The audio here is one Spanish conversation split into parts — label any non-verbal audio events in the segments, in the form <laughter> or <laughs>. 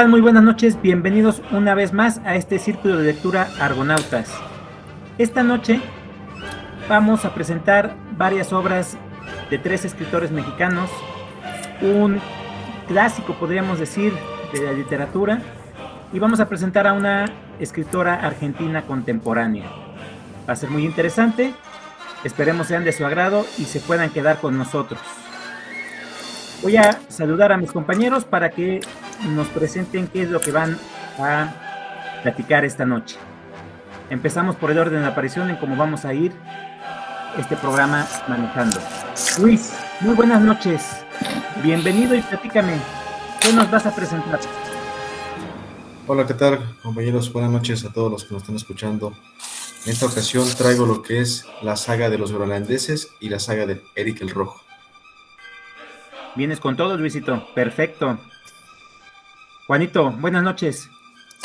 ¿Qué tal? Muy buenas noches, bienvenidos una vez más a este círculo de lectura Argonautas. Esta noche vamos a presentar varias obras de tres escritores mexicanos, un clásico podríamos decir de la literatura, y vamos a presentar a una escritora argentina contemporánea. Va a ser muy interesante, esperemos sean de su agrado y se puedan quedar con nosotros. Voy a saludar a mis compañeros para que nos presenten qué es lo que van a platicar esta noche. Empezamos por el orden de aparición en cómo vamos a ir este programa manejando. Luis, muy buenas noches. Bienvenido y platícame, ¿qué nos vas a presentar? Hola, ¿qué tal compañeros? Buenas noches a todos los que nos están escuchando. En esta ocasión traigo lo que es la saga de los groenlandeses y la saga de Eric el Rojo. Vienes con todo, Luisito. Perfecto. Juanito, buenas noches.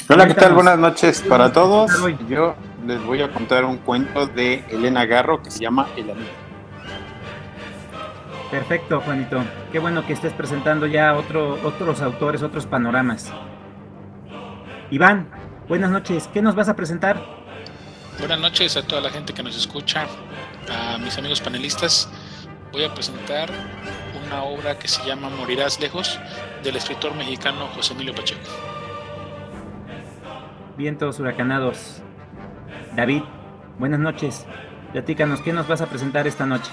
Hola, ¿qué tal? Buenas noches para todos. Yo les voy a contar un cuento de Elena Garro que se llama El Amigo. Perfecto, Juanito. Qué bueno que estés presentando ya otro, otros autores, otros panoramas. Iván, buenas noches. ¿Qué nos vas a presentar? Buenas noches a toda la gente que nos escucha, a mis amigos panelistas. Voy a presentar una obra que se llama Morirás lejos del escritor mexicano José Emilio Pacheco. Vientos huracanados. David, buenas noches. Platícanos, ¿qué nos vas a presentar esta noche?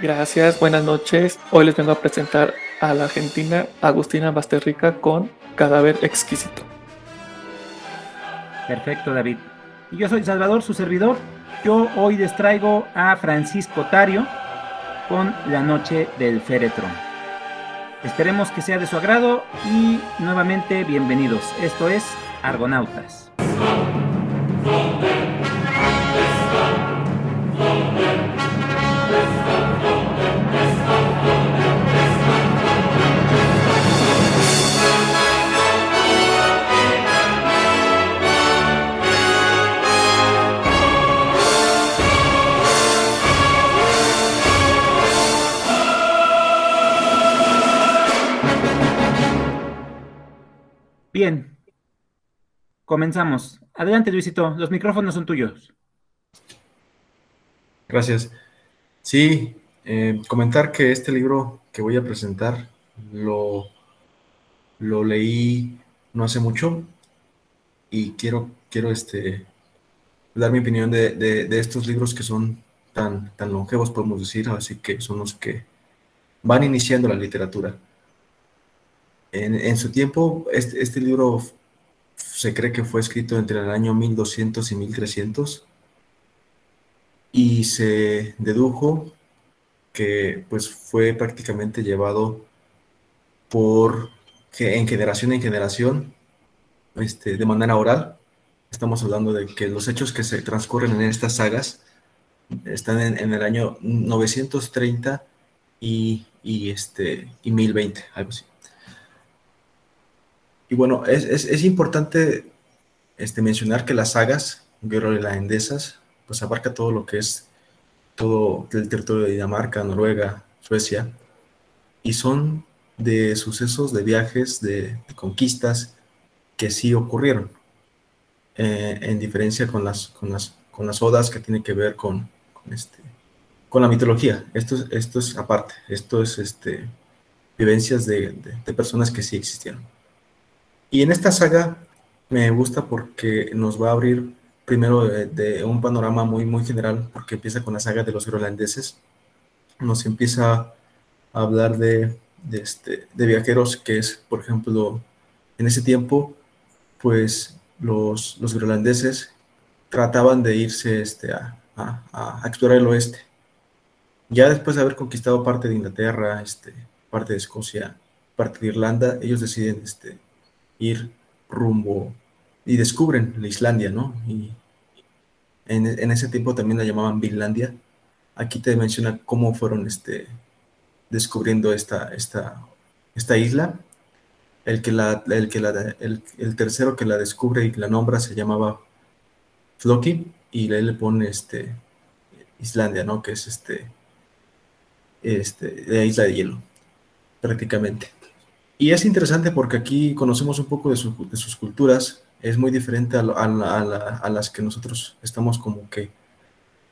Gracias, buenas noches. Hoy les vengo a presentar a la argentina Agustina Basterrica con Cadáver Exquisito. Perfecto, David. Y yo soy Salvador, su servidor. Yo hoy les traigo a Francisco Tario con La Noche del Féretro. Esperemos que sea de su agrado y nuevamente bienvenidos. Esto es Argonautas. Comenzamos. Adelante, Luisito, los micrófonos son tuyos. Gracias. Sí, eh, comentar que este libro que voy a presentar lo, lo leí no hace mucho y quiero, quiero este, dar mi opinión de, de, estos libros que son tan, tan longevos, podemos decir, así que son los que van iniciando la literatura. En, su tiempo, este, este, libro se cree que fue escrito entre el año 1200 y 1300 y se dedujo que pues fue prácticamente llevado por en generación en generación este, de manera oral. Estamos hablando de que los hechos que se transcurren en estas sagas están en, el año 930 y, y, este, y 1020, algo así. Y bueno, es, importante este, mencionar que las sagas groenlandesas pues abarca todo lo que es todo el territorio de Dinamarca, Noruega, Suecia, y son de sucesos, de viajes, de, conquistas que sí ocurrieron, eh, en diferencia con las, con, las, con las odas que tienen que ver con, este, con la mitología. Esto, esto es aparte, esto es este, vivencias de personas que sí existieron. Y en esta saga me gusta porque nos va a abrir primero de, un panorama muy, muy general, porque empieza con la saga de los groenlandeses. Nos empieza a hablar de, de, este, de viajeros que es, por ejemplo, en ese tiempo, pues los, los groenlandeses trataban de irse este, a, a, a, explorar el oeste. Ya después de haber conquistado parte de Inglaterra, este, parte de Escocia, parte de Irlanda, ellos deciden este, ir rumbo y descubren la Islandia, ¿no? Y en, ese tiempo también la llamaban Finlandia. Aquí te menciona cómo fueron este, descubriendo esta, esta, esta isla. El, que la, el, que la, el, el, tercero que la descubre y la nombra se llamaba Floki y él le pone este, Islandia, ¿no? Que es este, este, la isla de hielo, prácticamente. Y es interesante porque aquí conocemos un poco de, sus culturas, es muy diferente a, a, las que nosotros estamos como que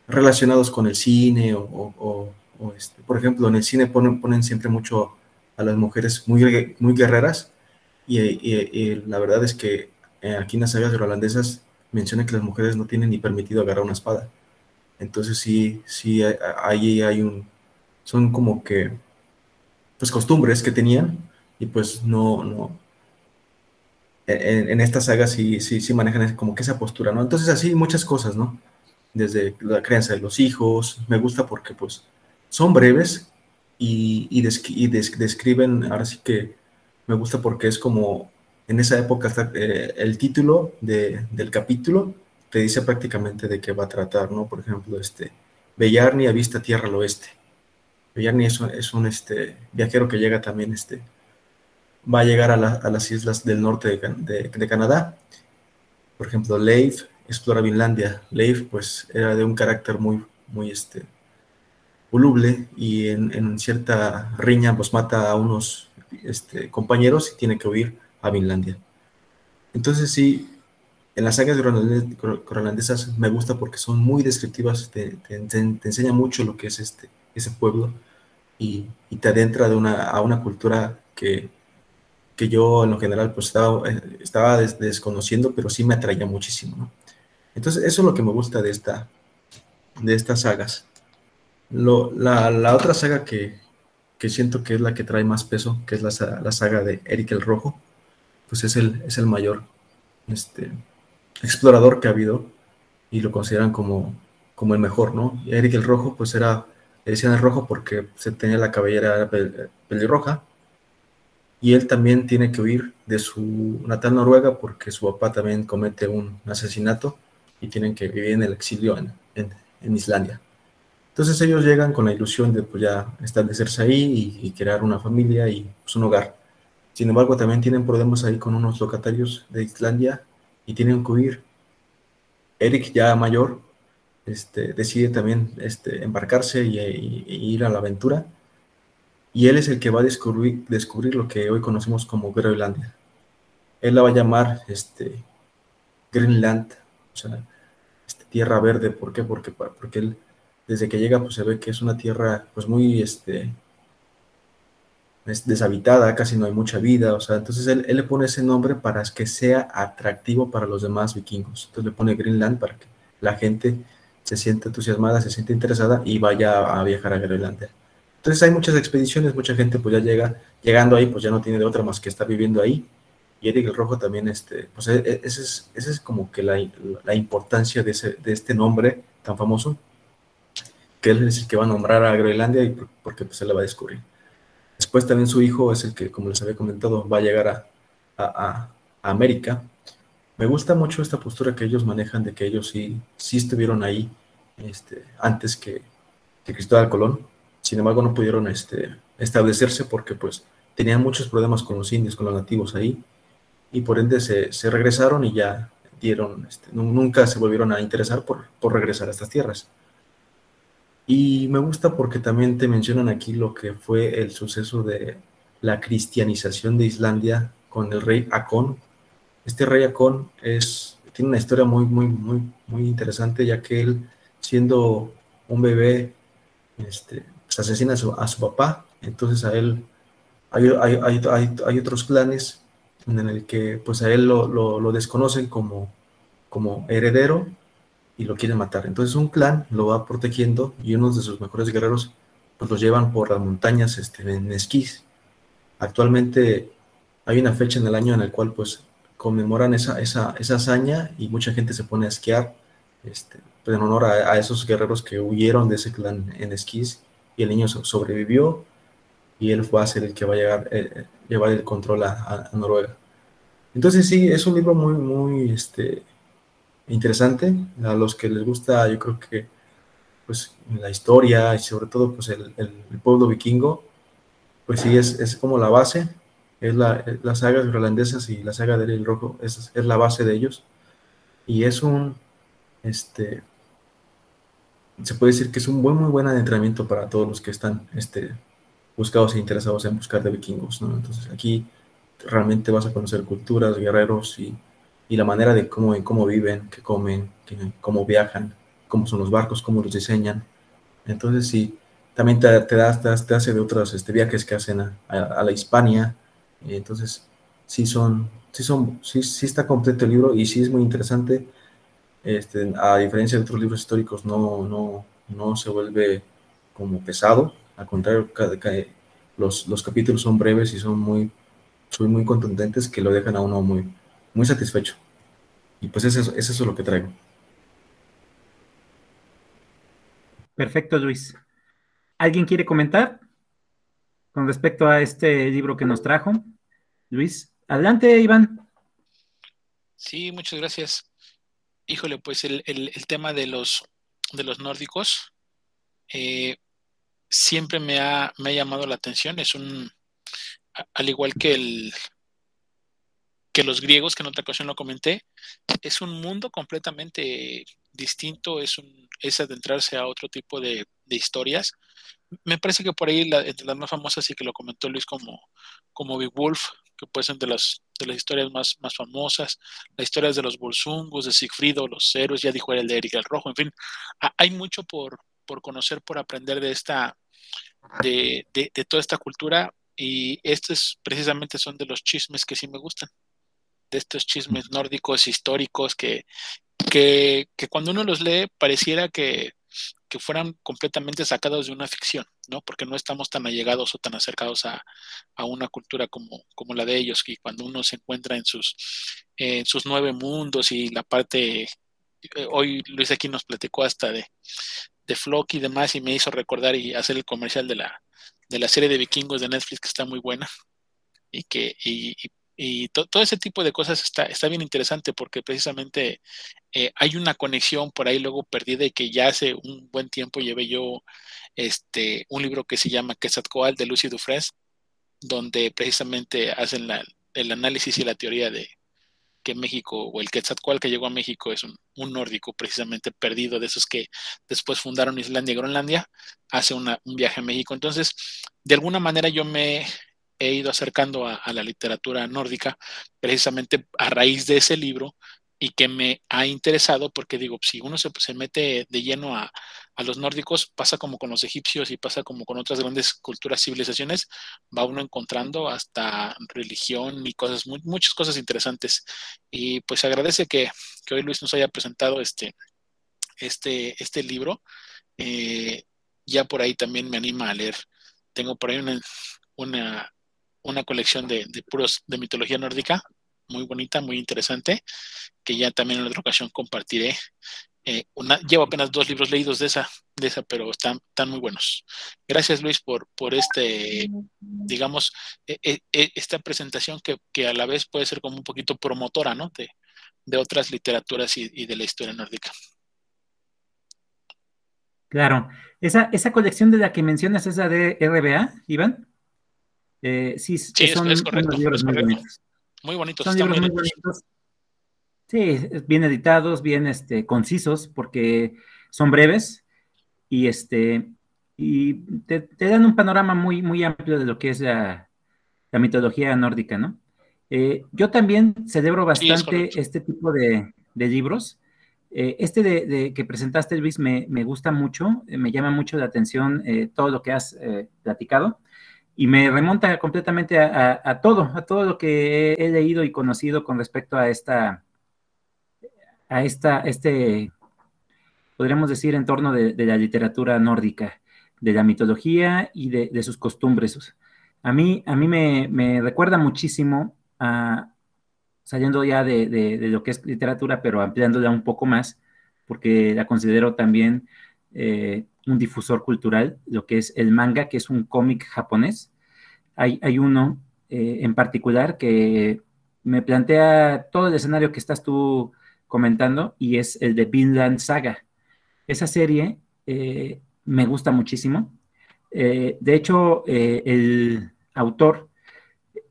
relacionados con el cine o, este, por ejemplo, en el cine ponen, ponen siempre mucho a las mujeres muy, muy guerreras y, la verdad es que eh, aquí en las sagas holandesas menciona que las mujeres no tienen ni permitido agarrar una espada. Entonces sí, sí, ahí hay un, son como que, pues costumbres que tenían y pues no, no, en, en esta saga sí, sí, sí manejan como que esa postura, ¿no? Entonces así muchas cosas, ¿no? Desde la crianza de los hijos, me gusta porque pues son breves y, y, describen, ahora sí que me gusta porque es como, en esa época eh, el título de, del capítulo te dice prácticamente de qué va a tratar, ¿no? Por ejemplo, este, Bellarni avista tierra al oeste. Bellarni es un, es un este, viajero que llega también, este, va a llegar a, las islas del norte de, Canadá. Por ejemplo, Leif explora Finlandia. Leif, pues, era de un carácter muy, muy, este, voluble y en, cierta riña, pues, mata a unos este, compañeros y tiene que huir a Finlandia. Entonces, sí, en las sagas groenlandesas me gusta porque son muy descriptivas, te, enseña mucho lo que es este, ese pueblo y, te adentra de a una cultura que, que, yo en lo general pues estaba, estaba desconociendo, pero sí me atraía muchísimo. Entonces eso es lo que me gusta de, esta, de estas sagas. La, la, otra saga que, que, siento que es la que trae más peso, que es la, la saga de Eric el Rojo, pues es el, es el mayor este, explorador que ha habido y lo consideran como, como el mejor, ¿no? Eric el Rojo, pues era, le decían el rojo porque se tenía la cabellera pelirroja y él también tiene que huir de su natal Noruega porque su papá también comete un asesinato y tienen que vivir en el exilio en, en, Islandia. Entonces ellos llegan con la ilusión de pues, ya establecerse ahí y, crear una familia y pues, un hogar. Sin embargo, también tienen problemas ahí con unos locatarios de Islandia y tienen que huir. Eric, ya mayor, este, decide también este, embarcarse y, ir a la aventura. Y él es el que va a descubrir, descubrir lo que hoy conocemos como Groenlandia. Él la va a llamar este, Greenland, o sea, este, tierra verde. ¿Por qué? Porque, porque él, desde que llega, pues se ve que es una tierra pues muy este, es deshabitada, casi no hay mucha vida, o sea, entonces él, le pone ese nombre para que sea atractivo para los demás vikingos. Entonces le pone Greenland para que la gente se sienta entusiasmada, se sienta interesada y vaya a viajar a Groenlandia. Entonces hay muchas expediciones, mucha gente pues ya llega, llegando ahí, pues ya no tiene de otra más que estar viviendo ahí. Y Eric el Rojo también, este, pues e, e, ese es, es como que la, la importancia de, ese, de este nombre tan famoso, que él es el que va a nombrar a Groenlandia y porque pues él la va a descubrir. Después también su hijo es el que, como les había comentado, va a llegar a, América. Me gusta mucho esta postura que ellos manejan de que ellos sí, sí estuvieron ahí este, antes que, Cristóbal Colón. Sin embargo, no pudieron este, establecerse porque pues tenían muchos problemas con los indios, con los nativos ahí. Y por ende se, regresaron y ya dieron, este, nunca se volvieron a interesar por, regresar a estas tierras. Y me gusta porque también te mencionan aquí lo que fue el suceso de la cristianización de Islandia con el rey Akon. Este rey Akon es, tiene una historia muy, muy, muy, muy interesante, ya que él, siendo un bebé, este, asesina a su, papá. Entonces a él hay, hay, hay, hay, otros clanes en el que pues a él lo, lo, lo desconocen como, como heredero y lo quieren matar. Entonces un clan lo va protegiendo y uno de sus mejores guerreros pues los llevan por las montañas este, en esquís. Actualmente hay una fecha en el año en el cual pues conmemoran esa, esa, esa hazaña y mucha gente se pone a esquiar este, pues, en honor a, esos guerreros que huyeron de ese clan en esquís y el niño sobrevivió y él va a ser el que va a llegar, eh, eh, llevar el control a, Noruega. Entonces sí, es un libro muy, muy, este, interesante. A los que les gusta, yo creo que pues la historia y sobre todo pues el, el, pueblo vikingo, pues sí es, es como la base, es la, las sagas irlandesas y la saga del rojo es, es, la base de ellos. Y es un, este, se puede decir que es un buen, muy buen adentramiento para todos los que están este, buscados e interesados en buscar de vikingos. ¿no? Entonces aquí realmente vas a conocer culturas, guerreros y, y la manera de cómo, cómo viven, qué comen, cómo viajan, cómo son los barcos, cómo los diseñan. Entonces sí, también te, te, da, te, hace de otros este, viajes que hacen a, a, la Hispania. Entonces sí son, sí son, sí, sí está completo el libro y sí es muy interesante. Este, a diferencia de otros libros históricos, no, no, no se vuelve como pesado. Al contrario, los, los capítulos son breves y son muy, son muy contundentes que lo dejan a uno muy, muy satisfecho. Y pues eso, eso es lo que traigo. Perfecto, Luis. ¿Alguien quiere comentar con respecto a este libro que nos trajo? Luis, adelante, Iván. Sí, muchas gracias. Híjole, pues el, tema de los, de los nórdicos eh, siempre me ha, me ha llamado la atención. Es un, al igual que el, que los griegos, que en otra ocasión lo comenté, es un mundo completamente distinto, es, un, es adentrarse a otro tipo de, historias. Me parece que por ahí, la, entre las más famosas, y que lo comentó Luis como, como Big Wolf, que puede ser de las, de las historias más, más famosas, las historias de los Bolsungos, de Sigfrido, los héroes, ya dijo el de Eric el Rojo, en fin, hay mucho por, por conocer, por aprender de esta, de, de, de toda esta cultura, y estos precisamente son de los chismes que sí me gustan de estos chismes nórdicos históricos que, que, cuando uno los lee pareciera que, fueran completamente sacados de una ficción, ¿no? Porque no estamos tan allegados o tan acercados a, una cultura como, como, la de ellos, y cuando uno se encuentra en sus, en sus nueve mundos y la parte, eh, hoy Luis aquí nos platicó hasta de, de Flock y demás, y me hizo recordar y hacer el comercial de la, de la serie de vikingos de Netflix que está muy buena y que y, y todo ese tipo de cosas está, está bien interesante porque precisamente eh, hay una conexión por ahí luego perdida y que ya hace un buen tiempo llevé yo este, un libro que se llama Quetzalcoatl de Lucy Dufresne, donde precisamente hacen el análisis y la teoría de que México o el Quetzalcoatl que llegó a México es un, un nórdico precisamente perdido de esos que después fundaron Islandia y Groenlandia, hace un viaje a México. Entonces, de alguna manera yo me he ido acercando a, la literatura nórdica precisamente a raíz de ese libro y que me ha interesado porque digo, si uno se, mete de lleno a, los nórdicos, pasa como con los egipcios y pasa como con otras grandes culturas, civilizaciones, va uno encontrando hasta religión y cosas, muchas cosas interesantes. Y pues agradece que, hoy Luis nos haya presentado este, este, este libro. Eh, ya por ahí también me anima a leer. Tengo por ahí una una colección de, puros de mitología nórdica, muy bonita, muy interesante, que ya también en otra ocasión compartiré. Eh, llevo apenas dos libros leídos de esa, de esa pero están, están muy buenos. Gracias Luis por, por este, digamos, e, e, e, esta presentación que, a la vez puede ser como un poquito promotora, ¿no? De, otras literaturas y, de la historia nórdica. Claro. Esa, esa colección de la que mencionas es la de RBA, Iván. Eh, sí, son es, correcto, libros muy bonitos. Muy bonitos. Son libros muy bonitos. Sí, bien editados, bien este, concisos, porque son breves y este y te, dan un panorama muy, muy amplio de lo que es la, mitología nórdica, ¿no? Eh, yo también celebro bastante este tipo de, libros. Eh, este de, que presentaste, Luis, me, me gusta mucho, me llama mucho la atención todo lo que has platicado y me remonta completamente a, todo, a todo lo que he, leído y conocido con respecto a esta, a esta, este, podríamos decir, entorno de, de la literatura nórdica, de la mitología y de, sus costumbres. A mí, a mí me, recuerda muchísimo saliendo ya de, lo que es literatura, pero ampliándola un poco más, porque la considero también eh, un difusor cultural, lo que es el manga, que es un cómic japonés. Hay, hay uno eh, en particular que me plantea todo el escenario que estás tú comentando y es el de Vinland Saga. Esa serie eh, me gusta muchísimo. Eh, de hecho, el autor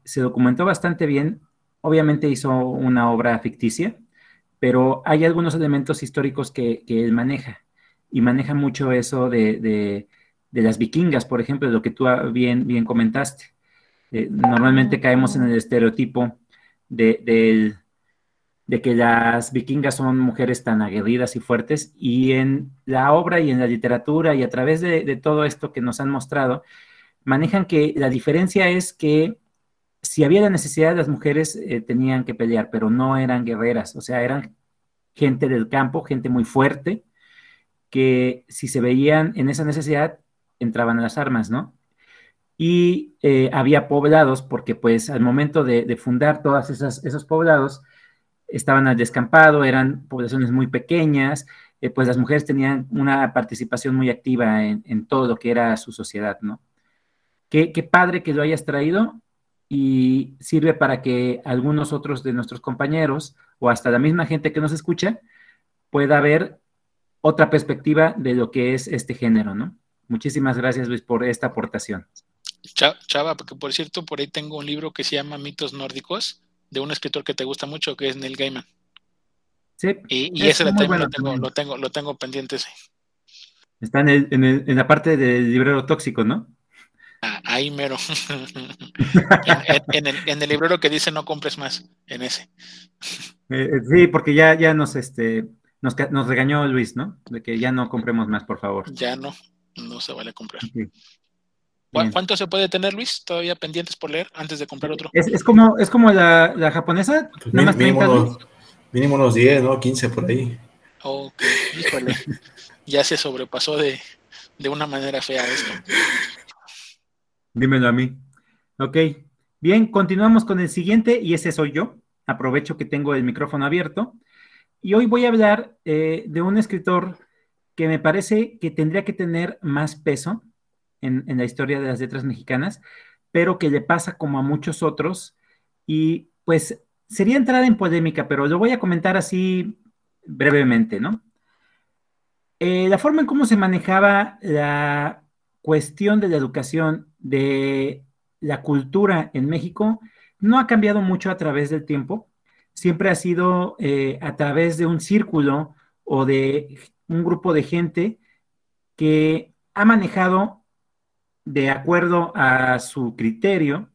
se documentó bastante bien. Obviamente hizo una obra ficticia, pero hay algunos elementos históricos que, que él maneja y maneja mucho eso de, de, las vikingas, por ejemplo, lo que tú bien, bien comentaste. Eh, normalmente caemos en el estereotipo de, de, que las vikingas son mujeres tan aguerridas y fuertes, y en la obra y en la literatura y a través de, todo esto que nos han mostrado, manejan que la diferencia es que si había la necesidad, las mujeres eh, tenían que pelear, pero no eran guerreras, o sea, eran gente del campo, gente muy fuerte, que si se veían en esa necesidad, entraban a las armas, ¿no? Y eh, había poblados, porque pues al momento de, fundar todos esos poblados, estaban al descampado, eran poblaciones muy pequeñas, eh, pues las mujeres tenían una participación muy activa en, todo lo que era su sociedad, ¿no? Qué, qué, padre que lo hayas traído y sirve para que algunos otros de nuestros compañeros o hasta la misma gente que nos escucha pueda ver otra perspectiva de lo que es este género, ¿no? Muchísimas gracias, Luis, por esta aportación. Chava, porque por cierto, por ahí tengo un libro que se llama Mitos Nórdicos, de un escritor que te gusta mucho, que es Neil Gaiman. Sí. Y, ese lo tengo, lo, tengo, lo, tengo, pendiente. Está en, el, en, la parte del librero tóxico, ¿no? Ah, ahí mero. <laughs> en, el, en, el, librero que dice no compres más, en ese. Eh, eh, sí, porque ya, ya nos, este, nos, regañó Luis, ¿no? De que ya no compremos más, por favor. Ya no, no se vale comprar. ¿Cuánto se puede tener, Luis? ¿Todavía pendientes por leer antes de comprar otro? Es, como, es como la, japonesa, pues nada más mínimo, mínimo unos 10, ¿no? 15 por ahí. Ok, híjole. ya se sobrepasó de, de una manera fea esto. Dímelo a mí. Ok, bien, continuamos con el siguiente y ese soy yo. Aprovecho que tengo el micrófono abierto. Y hoy voy a hablar eh, de un escritor que me parece que tendría que tener más peso en, la historia de las letras mexicanas, pero que le pasa como a muchos otros. Y pues sería entrar en polémica, pero lo voy a comentar así brevemente, ¿no? Eh, la forma en cómo se manejaba la cuestión de la educación, de la cultura en México, no ha cambiado mucho a través del tiempo siempre ha sido eh, a través de un círculo o de un grupo de gente que ha manejado de acuerdo a su criterio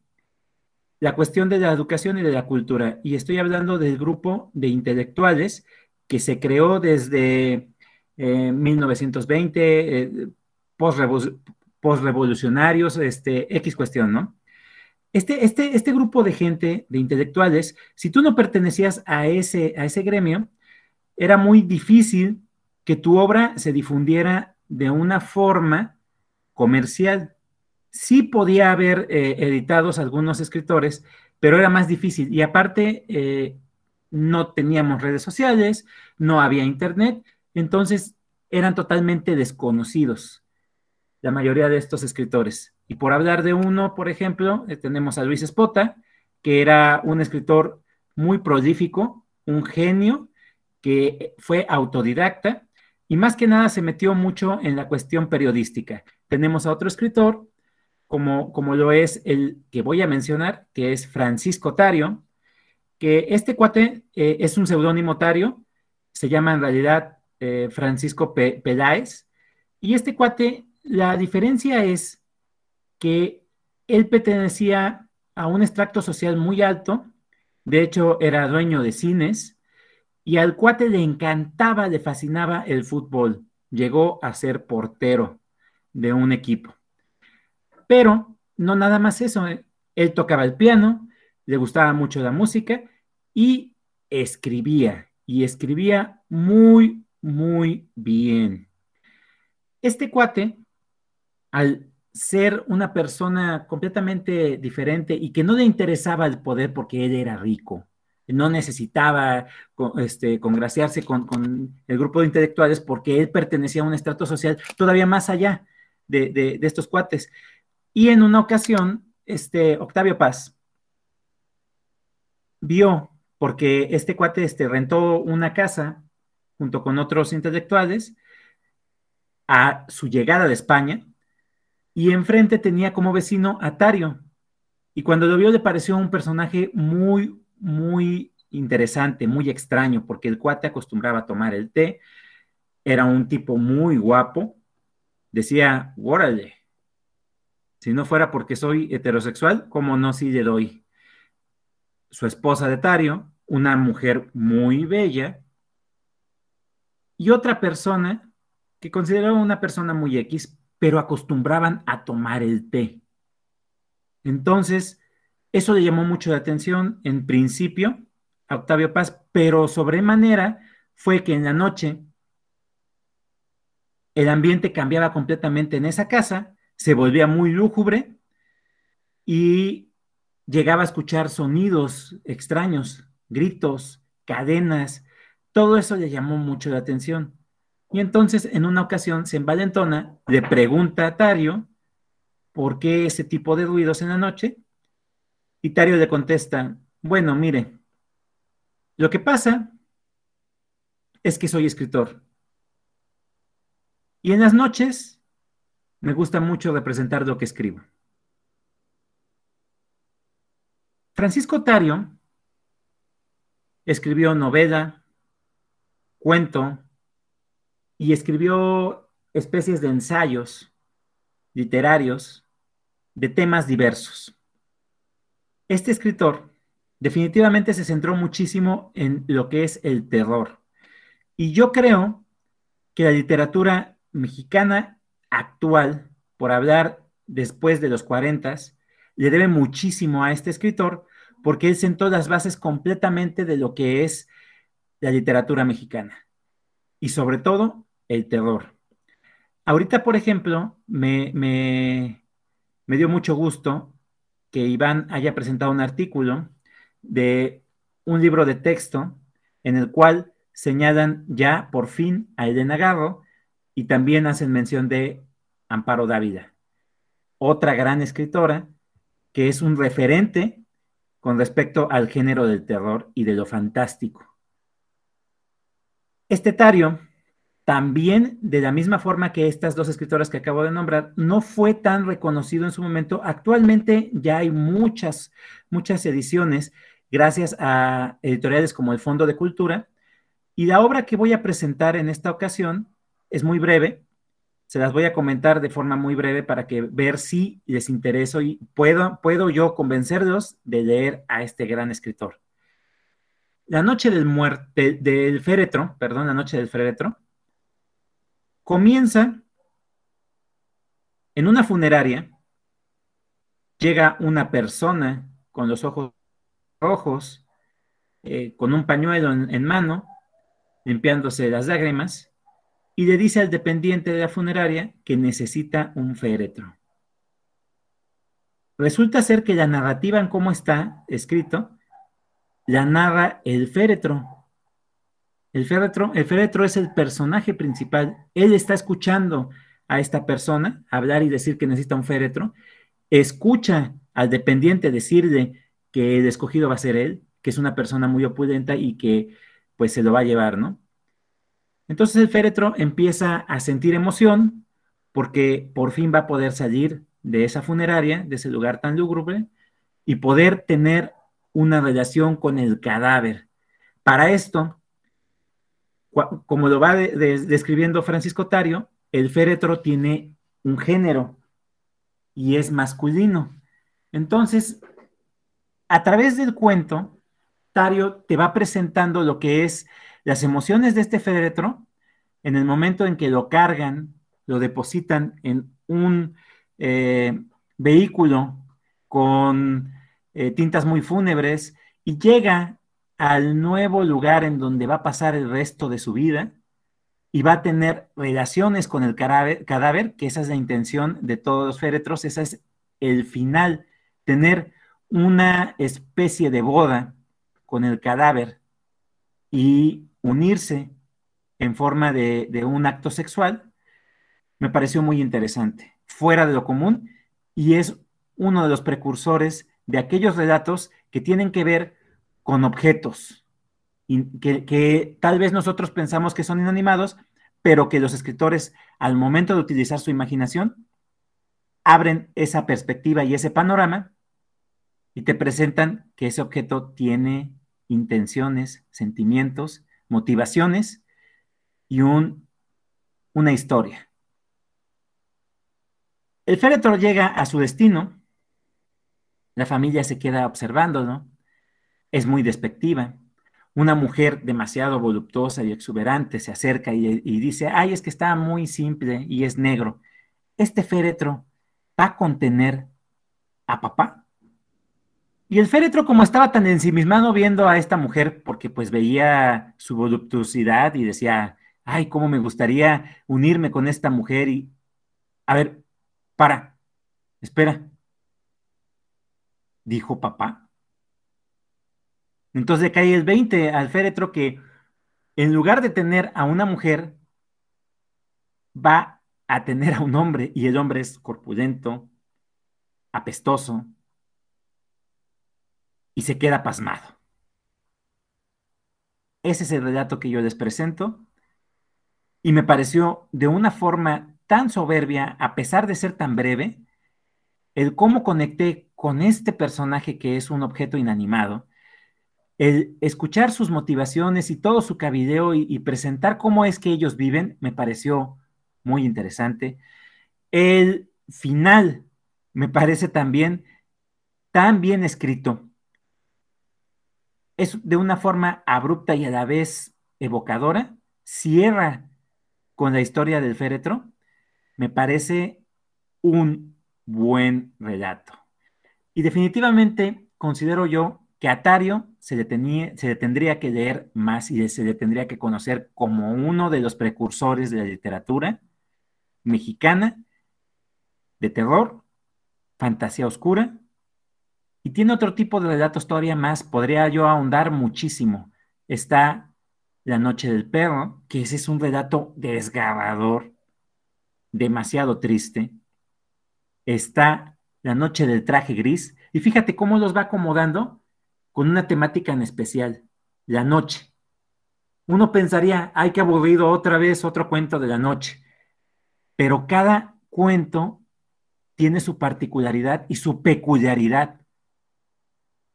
la cuestión de la educación y de la cultura. Y estoy hablando del grupo de intelectuales que se creó desde 1920, eh, eh este, X cuestión, ¿no? Este, este, este grupo de gente, de intelectuales, si tú no pertenecías a ese, a ese gremio, era muy difícil que tu obra se difundiera de una forma comercial. Sí podía haber eh, editados algunos escritores, pero era más difícil. Y aparte, eh, no teníamos redes sociales, no había internet, entonces eran totalmente desconocidos la mayoría de estos escritores. Y por hablar de uno, por ejemplo, eh, tenemos a Luis Espota, que era un escritor muy prolífico, un genio, que fue autodidacta y más que nada se metió mucho en la cuestión periodística. Tenemos a otro escritor, como, como lo es el que voy a mencionar, que es Francisco Tario, que este cuate eh, es un seudónimo Tario, se llama en realidad eh, Francisco Peláez, y este cuate, la diferencia es que él pertenecía a un extracto social muy alto, de hecho era dueño de cines, y al cuate le encantaba, le fascinaba el fútbol. Llegó a ser portero de un equipo. Pero no nada más eso, ¿eh? él tocaba el piano, le gustaba mucho la música y escribía, y escribía muy, muy bien. Este cuate, al ser una persona completamente diferente y que no le interesaba el poder porque él era rico. No necesitaba este, congraciarse con, el grupo de intelectuales porque él pertenecía a un estrato social todavía más allá de, estos cuates. Y en una ocasión, este, Octavio Paz vio, porque este cuate este, rentó una casa junto con otros intelectuales a su llegada de España, y enfrente tenía como vecino a Tario. Y cuando lo vio le pareció un personaje muy, muy interesante, muy extraño, porque el cuate acostumbraba a tomar el té, era un tipo muy guapo, decía, órale, Si no fuera porque soy heterosexual, como no si le doy? Su esposa de Tario, una mujer muy bella, y otra persona que consideraba una persona muy X, pero acostumbraban a tomar el té. Entonces, eso le llamó mucho la atención en principio a Octavio Paz, pero sobremanera fue que en la noche el ambiente cambiaba completamente en esa casa, se volvía muy lúgubre y llegaba a escuchar sonidos extraños, gritos, cadenas, todo eso le llamó mucho la atención. Y entonces en una ocasión se envalentona, le pregunta a Tario por qué ese tipo de ruidos en la noche, y Tario le contesta, bueno, mire, lo que pasa es que soy escritor. Y en las noches me gusta mucho representar lo que escribo. Francisco Tario escribió novela, cuento y escribió especies de ensayos literarios de temas diversos. Este escritor definitivamente se centró muchísimo en lo que es el terror. Y yo creo que la literatura mexicana actual, por hablar después de los 40, le debe muchísimo a este escritor porque él sentó las bases completamente de lo que es la literatura mexicana y sobre todo el terror. Ahorita, por ejemplo, me, me, me dio mucho gusto que Iván haya presentado un artículo de un libro de texto en el cual señalan ya por fin a Elena Garro y también hacen mención de Amparo Dávila, otra gran escritora que es un referente con respecto al género del terror y de lo fantástico. Este Tario, también de la misma forma que estas dos escritoras que acabo de nombrar, no fue tan reconocido en su momento. Actualmente ya hay muchas, muchas ediciones gracias a editoriales como el Fondo de Cultura. Y la obra que voy a presentar en esta ocasión es muy breve. Se las voy a comentar de forma muy breve para que ver si les intereso y puedo, puedo yo convencerlos de leer a este gran escritor. La noche del muerte, del féretro, perdón, la noche del féretro, comienza en una funeraria. Llega una persona con los ojos rojos, eh, con un pañuelo en, mano, limpiándose las lágrimas, y le dice al dependiente de la funeraria que necesita un féretro. Resulta ser que la narrativa en cómo está escrito la narra el féretro. El féretro, el féretro es el personaje principal. Él está escuchando a esta persona hablar y decir que necesita un féretro. Escucha al dependiente decirle que el escogido va a ser él, que es una persona muy opulenta y que pues se lo va a llevar, ¿no? Entonces el féretro empieza a sentir emoción porque por fin va a poder salir de esa funeraria, de ese lugar tan lúgubre, y poder tener una relación con el cadáver. Para esto, como lo va describiendo Francisco Tario, el féretro tiene un género y es masculino. Entonces, a través del cuento, Tario te va presentando lo que es las emociones de este féretro en el momento en que lo cargan, lo depositan en un eh, vehículo con eh, tintas muy fúnebres y llega al nuevo lugar en donde va a pasar el resto de su vida y va a tener relaciones con el cadáver, que esa es la intención de todos los féretros, ese es el final, tener una especie de boda con el cadáver y unirse en forma de, de un acto sexual, me pareció muy interesante, fuera de lo común, y es uno de los precursores de aquellos relatos que tienen que ver con objetos, que, tal vez nosotros pensamos que son inanimados, pero que los escritores, al momento de utilizar su imaginación, abren esa perspectiva y ese panorama y te presentan que ese objeto tiene intenciones, sentimientos, motivaciones y un, una historia. El féretro llega a su destino, la familia se queda observando, ¿no? Es muy despectiva. Una mujer demasiado voluptuosa y exuberante se acerca y, dice, ay, es que está muy simple y es negro. Este féretro va a contener a papá. Y el féretro, como estaba tan ensimismado viendo a esta mujer, porque pues veía su voluptuosidad y decía, ay, cómo me gustaría unirme con esta mujer y, a ver, para, espera, dijo papá. Entonces el 20 al féretro que en lugar de tener a una mujer, va a tener a un hombre y el hombre es corpulento, apestoso y se queda pasmado. Ese es el relato que yo les presento y me pareció de una forma tan soberbia, a pesar de ser tan breve, el cómo conecté con este personaje que es un objeto inanimado, el escuchar sus motivaciones y todo su cabideo y, y presentar cómo es que ellos viven, me pareció muy interesante. El final me parece también tan bien escrito. Es de una forma abrupta y a la vez evocadora, cierra con la historia del féretro me parece un buen relato. Y definitivamente considero yo que a Tario se le, se le tendría que leer más y se le tendría que conocer como uno de los precursores de la literatura mexicana de terror, fantasía oscura, y tiene otro tipo de relatos todavía más, podría yo ahondar muchísimo. Está La Noche del Perro, que ese es un relato desgarrador, demasiado triste. Está La noche del traje gris. Y fíjate cómo los va acomodando con una temática en especial, la noche. Uno pensaría, hay que aburrido otra vez otro cuento de la noche. Pero cada cuento tiene su particularidad y su peculiaridad.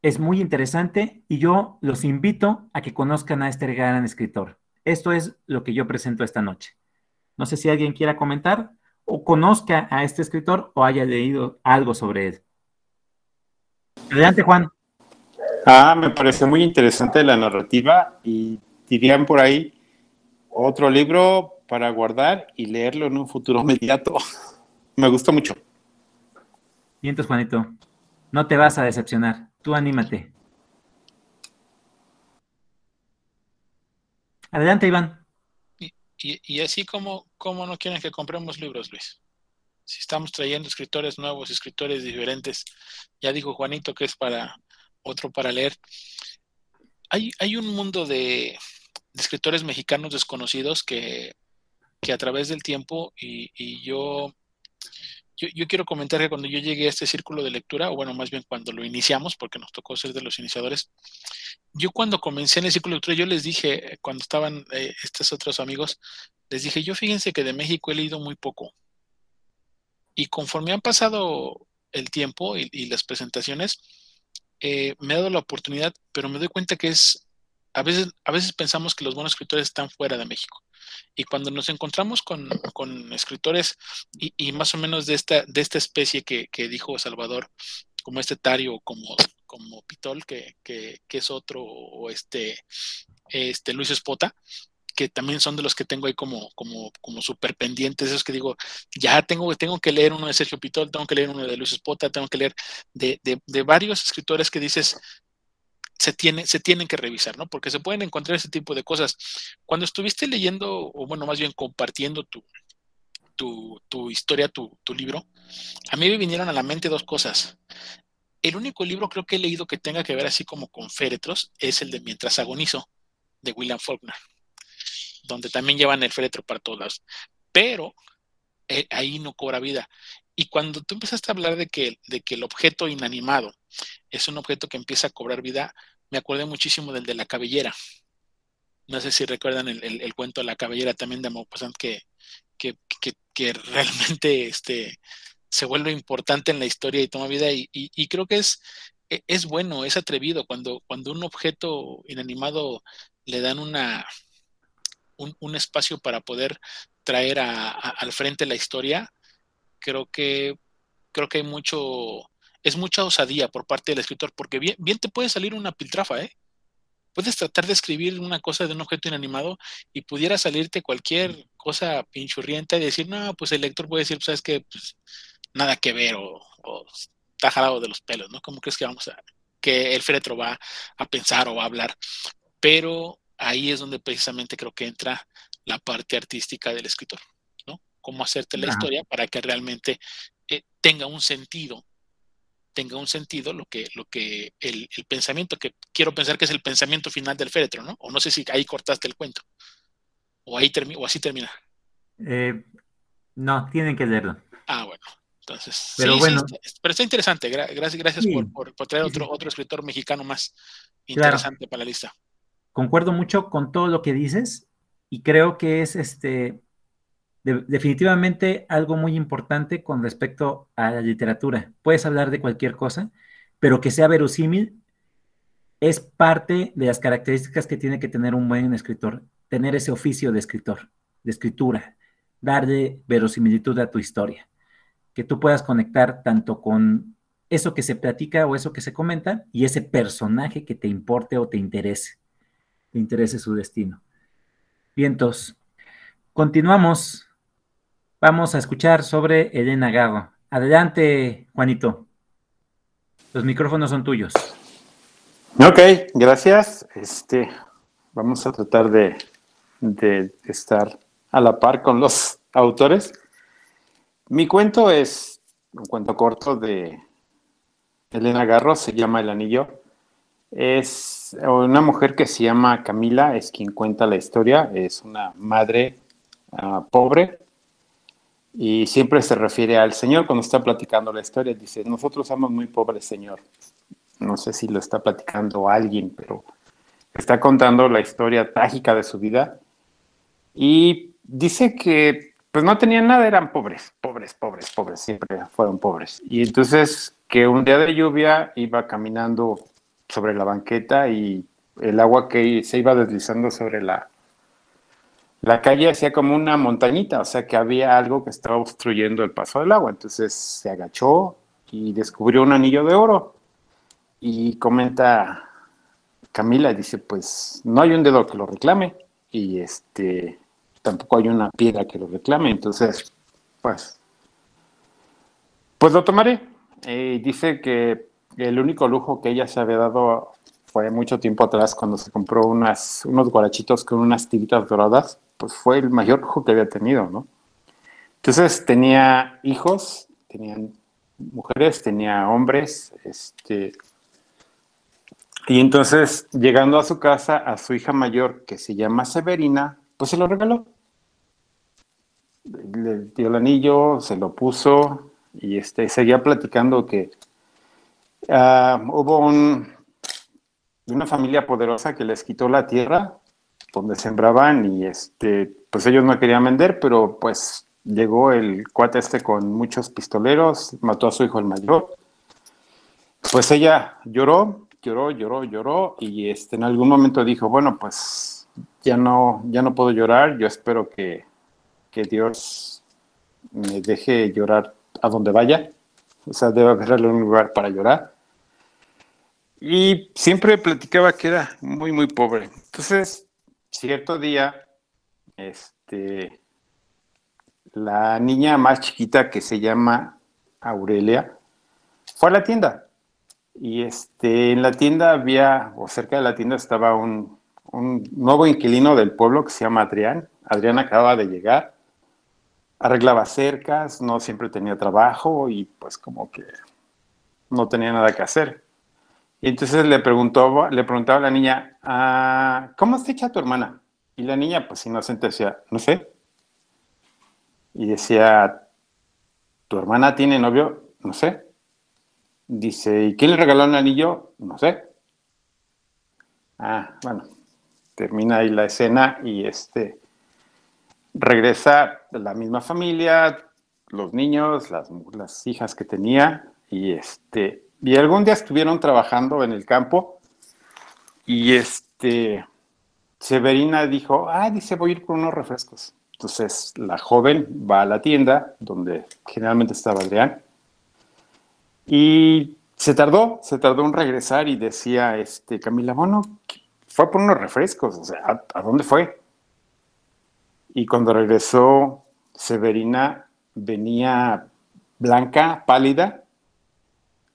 Es muy interesante y yo los invito a que conozcan a este gran escritor. Esto es lo que yo presento esta noche. No sé si alguien quiera comentar o conozca a este escritor o haya leído algo sobre él. Adelante, Juan. Ah, me parece muy interesante la narrativa y dirían por ahí otro libro para guardar y leerlo en un futuro inmediato. <laughs> me gustó mucho. Y entonces, Juanito, no te vas a decepcionar. Tú anímate. Adelante, Iván. Y, así como, como no quieren que compremos libros, Luis. Si estamos trayendo escritores nuevos, escritores diferentes, ya dijo Juanito que es para otro para leer. Hay, hay un mundo de, escritores mexicanos desconocidos que, a través del tiempo, y, yo, yo, yo, quiero comentar que cuando yo llegué a este círculo de lectura, o bueno, más bien cuando lo iniciamos, porque nos tocó ser de los iniciadores, yo cuando comencé en el círculo de lectura, yo les dije, cuando estaban eh, estos otros amigos, les dije, yo fíjense que de México he leído muy poco. Y conforme han pasado el tiempo y, las presentaciones, eh, me he dado la oportunidad, pero me doy cuenta que es, a veces, a veces pensamos que los buenos escritores están fuera de México. Y cuando nos encontramos con, escritores y, más o menos de esta, de esta especie que, que dijo Salvador, como este Tario, como como Pitol, que, es otro, o este, este Luis Espota, que también son de los que tengo ahí como, como, como súper pendientes, esos que digo, ya tengo, tengo que leer uno de Sergio Pitol, tengo que leer uno de Luis Espota, tengo que leer de, varios escritores que dices, se, tiene, se tienen que revisar, ¿no? Porque se pueden encontrar ese tipo de cosas. Cuando estuviste leyendo, o bueno, más bien compartiendo tu, tu, tu historia, tu, tu, libro, a mí me vinieron a la mente dos cosas. El único libro creo que he leído que tenga que ver así como con féretros es el de Mientras agonizo, de William Faulkner, donde también llevan el féretro para todas. Pero eh, ahí no cobra vida. Y cuando tú empezaste a hablar de que, de que el objeto inanimado es un objeto que empieza a cobrar vida, me acordé muchísimo del de la cabellera. No sé si recuerdan el, cuento de la cabellera también de Maupassant que, que, que, <laughs> realmente este, se vuelve importante en la historia y toma vida y, creo que es, e, es bueno, es atrevido cuando, cuando un objeto inanimado le dan una, un, espacio para poder traer al frente la historia, creo que creo que hay mucho, es mucha osadía por parte del escritor, porque bien, bien te puede salir una piltrafa, ¿eh? Puedes tratar de escribir una cosa de un objeto inanimado y pudiera salirte cualquier cosa pinchurrienta y decir, no, pues el lector puede decir, sabes que pues, nada que ver o, o está jalado de los pelos, ¿no? ¿Cómo crees que vamos a, que el féretro va a pensar o va a hablar? Pero ahí es donde precisamente creo que entra la parte artística del escritor, ¿no? Cómo hacerte la historia para que realmente eh, tenga un sentido, tenga un sentido lo que, lo que el, pensamiento, que quiero pensar que es el pensamiento final del féretro, ¿no? O no sé si ahí cortaste el cuento, o ahí o así termina. Eh, no, tienen que leerlo. Ah, bueno. Entonces, pero bueno. pero está interesante. gracias, gracias por, traer otro, otro escritor mexicano más interesante para la lista. Concuerdo mucho con todo lo que dices y creo que es este definitivamente algo muy importante con respecto a la literatura. Puedes hablar de cualquier cosa, pero que sea verosímil es parte de las características que tiene que tener un buen escritor, tener ese oficio de escritor, de escritura, darle verosimilitud a tu historia que tú puedas conectar tanto con eso que se platica o eso que se comenta y ese personaje que te importe o te interese, te interese su destino. Vientos. Continuamos. Vamos a escuchar sobre Elena Garro. Adelante, Juanito. Los micrófonos son tuyos. Ok, gracias. Este, vamos a tratar de, de estar a la par con los autores. Mi cuento es un cuento corto de Elena Garro, se llama El Anillo. Es una mujer que se llama Camila, es quien cuenta la historia, es una madre ah, pobre y siempre se refiere al Señor cuando está platicando la historia. Dice, nosotros somos muy pobres, Señor. No sé si lo está platicando alguien, pero está contando la historia trágica de su vida. Y dice que pues no tenían nada, eran pobres, pobres, pobres, pobres, siempre fueron pobres. Y entonces que un día de lluvia iba caminando sobre la banqueta y el agua que se iba deslizando sobre la, la calle hacía como una montañita, o sea que había algo que estaba obstruyendo el paso del agua. Entonces se agachó y descubrió un anillo de oro. Y comenta Camila, dice, pues no hay un dedo que lo reclame. Y este, tampoco hay una piedra que lo reclame, entonces, pues, pues lo tomaré. Y dice que el único lujo que ella se había dado fue mucho tiempo atrás cuando se compró unos guarachitos con unas tiritas doradas, pues fue el mayor lujo que había tenido, ¿no? Entonces tenía hijos, tenían mujeres, tenía hombres, este, y entonces llegando a su casa, a su hija mayor, que se llama Severina, pues se lo regaló le dio el anillo, se lo puso y este, seguía platicando que ah, hubo un, una familia poderosa que les quitó la tierra donde sembraban y este, pues ellos no querían vender, pero pues llegó el cuate este con muchos pistoleros, mató a su hijo el mayor. Pues ella lloró, lloró, lloró, lloró y este, en algún momento dijo, bueno, pues ya no, ya no puedo llorar, yo espero que que Dios me deje llorar a donde vaya. O sea, debe haberle un lugar para llorar. Y siempre platicaba que era muy, muy pobre. Entonces, cierto día, este, la niña más chiquita que se llama Aurelia fue a la tienda. Y este, en la tienda había, o cerca de la tienda estaba un, un nuevo inquilino del pueblo que se llama Adrián. Adrián acababa de llegar arreglaba cercas, no siempre tenía trabajo y pues como que no tenía nada que hacer. Y entonces le, preguntó, le preguntaba a la niña, ah, ¿cómo está hecha tu hermana? Y la niña, pues inocente, decía, no sé. Y decía, ¿tu hermana tiene novio? No sé. Dice, ¿y quién le regaló un anillo? No sé. Ah, bueno, termina ahí la escena y este, regresa la misma familia, los niños, las, las, hijas que tenía, y este, y algún día estuvieron trabajando en el campo, y este, Severina dijo, ah, dice, voy a ir por unos refrescos. Entonces la joven va a la tienda, donde generalmente estaba Adrián, Y se tardó, se tardó en regresar y decía, este, Camila, bueno, fue por unos refrescos, o sea, ¿a, dónde fue? Y cuando regresó, Severina venía blanca, pálida,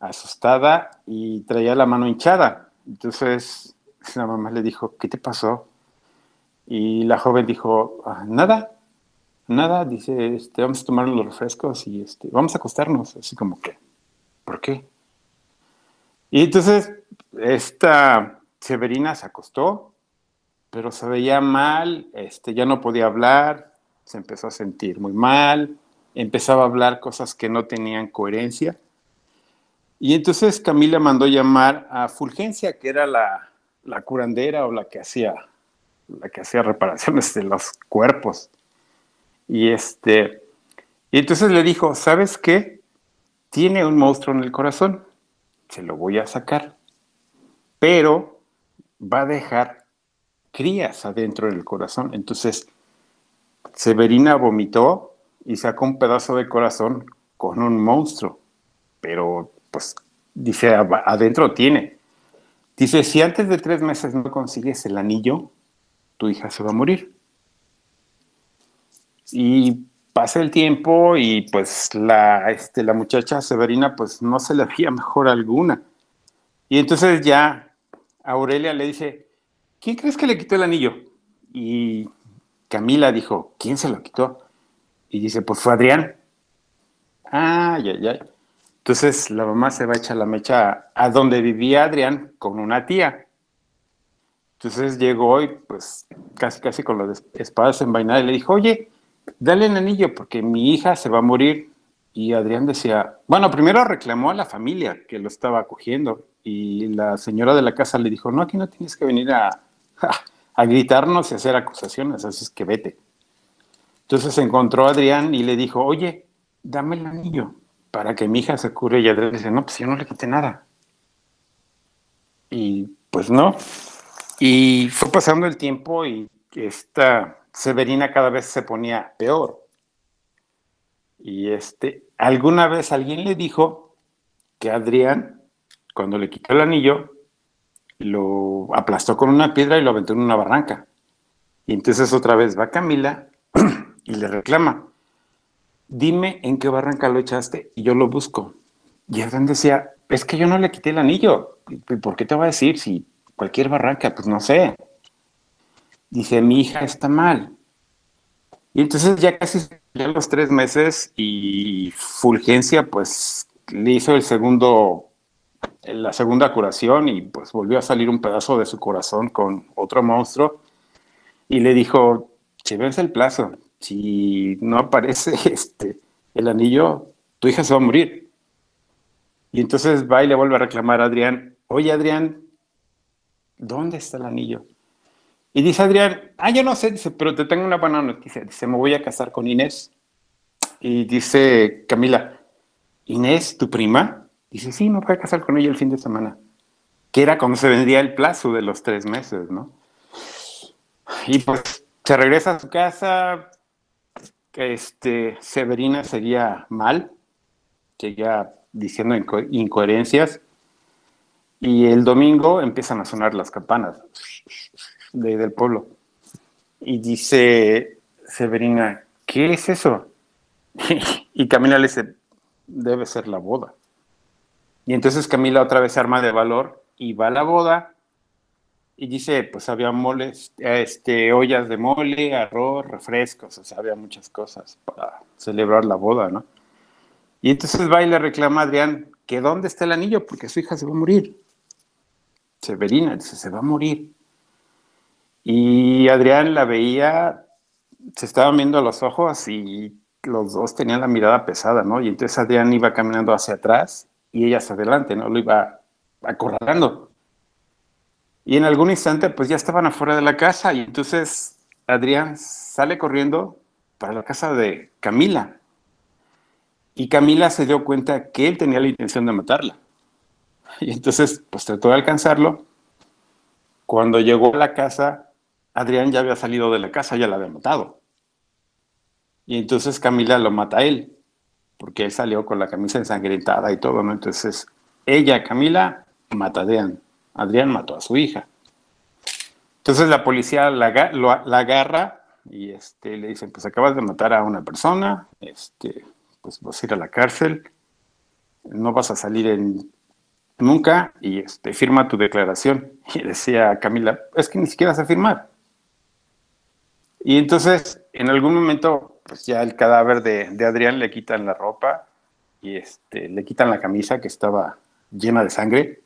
asustada y traía la mano hinchada. Entonces la mamá le dijo, ¿qué te pasó? Y la joven dijo, ah, nada, nada, dice, este, vamos a tomar los refrescos y este, vamos a acostarnos, así como que, ¿por qué? Y entonces esta Severina se acostó, pero se veía mal, este, ya no podía hablar, se empezó a sentir muy mal, empezaba a hablar cosas que no tenían coherencia. Y entonces Camila mandó llamar a Fulgencia, que era la, la curandera o la que hacía la que hacía reparaciones de los cuerpos. Y este, y entonces le dijo, ¿sabes qué? Tiene un monstruo en el corazón, se lo voy a sacar, pero va a dejar crías adentro del corazón. Entonces, Severina vomitó y sacó un pedazo de corazón con un monstruo, pero pues dice, adentro tiene. Dice, si antes de tres meses no consigues el anillo, tu hija se va a morir. Y pasa el tiempo y pues la, este, la muchacha Severina pues no se le veía mejor alguna. Y entonces ya Aurelia le dice, ¿quién crees que le quitó el anillo? Y Camila dijo, ¿quién se lo quitó? Y dice, pues fue Adrián. Ah, ya, ya. Entonces la mamá se va a echar la mecha a donde vivía Adrián con una tía. Entonces llegó y pues casi casi con las espadas envainadas y le dijo, oye, dale el anillo porque mi hija se va a morir. Y Adrián decía, bueno, primero reclamó a la familia que lo estaba acogiendo y la señora de la casa le dijo, no, aquí no tienes que venir a, a, gritarnos y hacer acusaciones, así es que vete. Entonces encontró a Adrián y le dijo, oye, dame el anillo para que mi hija se cure. Y Adrián dice, no, pues yo no le quité nada. Y pues no, y fue pasando el tiempo y esta Severina cada vez se ponía peor. Y este, alguna vez alguien le dijo que Adrián, cuando le quitó el anillo, lo aplastó con una piedra y lo aventó en una barranca. Y entonces otra vez va Camila <clears throat> y le reclama, dime en qué barranca lo echaste y yo lo busco. Y Adrián decía, es que yo no le quité el anillo. ¿Por qué te va a decir si cualquier barranca, pues no sé. Dice, mi hija está mal. Y entonces ya casi ya los tres meses y Fulgencia pues le hizo el segundo, la segunda curación y pues volvió a salir un pedazo de su corazón con otro monstruo y le dijo, vence el plazo, si no aparece <laughs> este, el anillo, tu hija se va a morir. Y entonces va y le vuelve a reclamar a Adrián, oye Adrián, ¿dónde está el anillo? Y dice Adrián, ah, yo no sé, dice, pero te tengo una buena noticia. Dice, me voy a casar con Inés. Y dice Camila, Inés, tu prima. Dice, sí, me voy a casar con ella el fin de semana. Que era como se vendía el plazo de los tres meses, ¿no? Y pues se regresa a su casa, este, Severina sería mal, seguía diciendo incoherencias, y el domingo empiezan a sonar las campanas de, del pueblo. Y dice Severina, ¿qué es eso? <laughs> y Camila le dice, debe ser la boda. Y entonces Camila otra vez arma de valor y va a la boda y dice, pues había moles, este, ollas de mole, arroz, refrescos, o sea, había muchas cosas para celebrar la boda, ¿no? Y entonces va y le reclama a Adrián que dónde está el anillo porque su hija se va a morir. Severina, dice, se va a morir. Y Adrián la veía, se estaban viendo a los ojos y los dos tenían la mirada pesada, ¿no? Y entonces Adrián iba caminando hacia atrás y ella hacia adelante, ¿no? Lo iba acorralando. Y en algún instante, pues ya estaban afuera de la casa y entonces Adrián sale corriendo para la casa de Camila. Y Camila se dio cuenta que él tenía la intención de matarla. <laughs> Y entonces, pues trató de alcanzarlo. Cuando llegó a la casa, Adrián ya había salido de la casa, ya la había matado. Y entonces Camila lo mata a él. porque él salió con la camisa ensangrentada y todo. Entonces, ella, Camila, mata a Adrián. Adrián mató a su hija. Entonces la policía la, agarra y este, le dicen, pues acabas de matar a una persona, este, pues vas a ir a la cárcel, no vas a salir nunca y este, firma tu declaración. <laughs> Y decía Camila, es que ni siquiera vas a firmar. Y entonces, en algún momento, pues ya el cadáver de, de Adrián le quitan la ropa y este, le quitan la camisa que estaba llena de sangre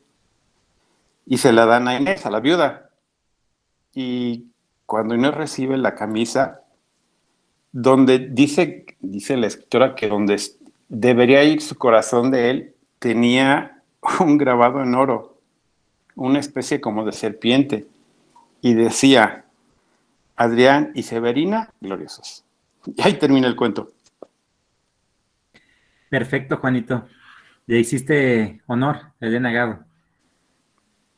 y se la dan a Inés, a la viuda. Y cuando Inés recibe la camisa, donde dice, dice la escritora que donde debería ir su corazón de él, tenía <laughs> un grabado en oro, una especie como de serpiente, y decía, Adrián y Severina, gloriosos. Y ahí termina el cuento. Perfecto, Juanito. Le hiciste honor, Elena Gado.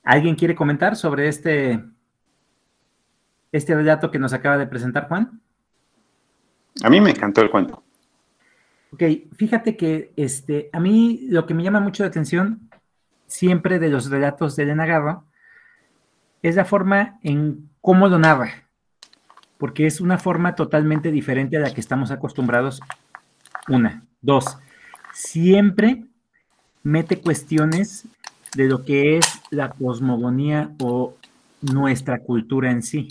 ¿Alguien quiere comentar sobre este, este relato que nos acaba de presentar Juan? A mí me encantó el cuento. Ok, fíjate que este, a mí lo que me llama mucho la atención siempre de los relatos de Elena Garro es la forma en cómo lo narra, porque es una forma totalmente diferente a la que estamos acostumbrados. Una, dos, siempre mete cuestiones de lo que es la cosmogonía o nuestra cultura en sí.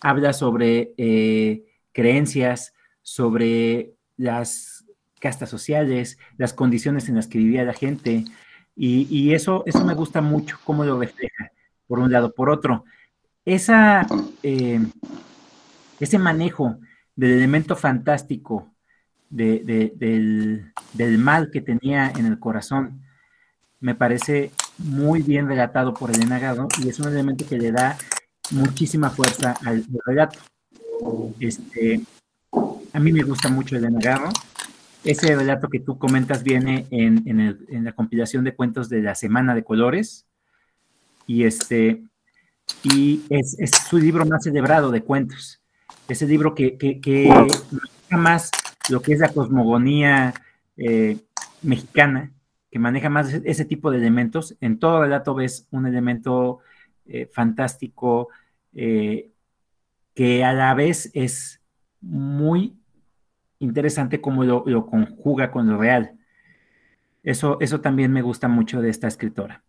Habla sobre eh, creencias, sobre las castas sociales, las condiciones en las que vivía la gente, y, eso, eso me gusta mucho, cómo lo refleja, por un lado. Por otro, esa, eh, ese manejo del elemento fantástico del, del, mal que tenía en el corazón, me parece muy bien relatado por Elena Gado y es un elemento que le da muchísima fuerza al, relato. Este, a mí me gusta mucho Elena Gado. Ese relato que tú comentas viene en, en, la compilación de cuentos de la Semana de Colores y, este, y es, es su libro más celebrado de cuentos. Ese libro que, que, que más lo que es la cosmogonía eh, mexicana que maneja más ese tipo de elementos. En todo relato ves un elemento eh, fantástico eh, que a la vez es muy interesante como lo, conjuga con lo real. Eso, eso también me gusta mucho de esta escritora.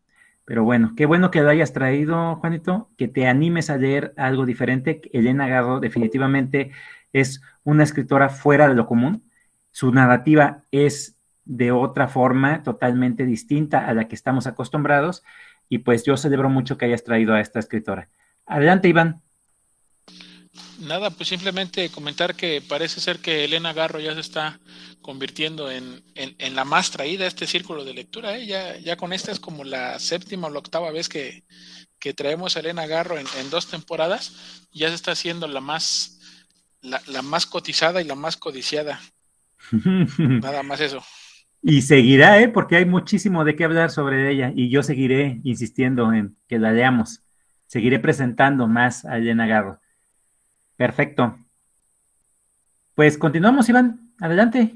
Pero bueno, qué bueno que lo hayas traído, Juanito, que te animes a leer algo diferente. Elena Garro definitivamente es una escritora fuera de lo común. Su narrativa es de otra forma totalmente distinta a la que estamos acostumbrados. Y pues yo celebro mucho que hayas traído a esta escritora. Adelante, Iván. Nada, pues simplemente comentar que parece ser que Elena Garro ya se está convirtiendo en, la más traída a este círculo de lectura. ¿eh? Ya, ya con esta es como la séptima o la octava vez que, traemos a Elena Garro en, dos temporadas. Ya se está haciendo la más, la, la más cotizada y la más codiciada. <laughs> Nada más eso. Y seguirá, ¿eh? porque hay muchísimo de qué hablar sobre ella y yo seguiré insistiendo en que la leamos. Seguiré presentando más a Elena Garro. Perfecto. Pues continuamos, Iván. Adelante.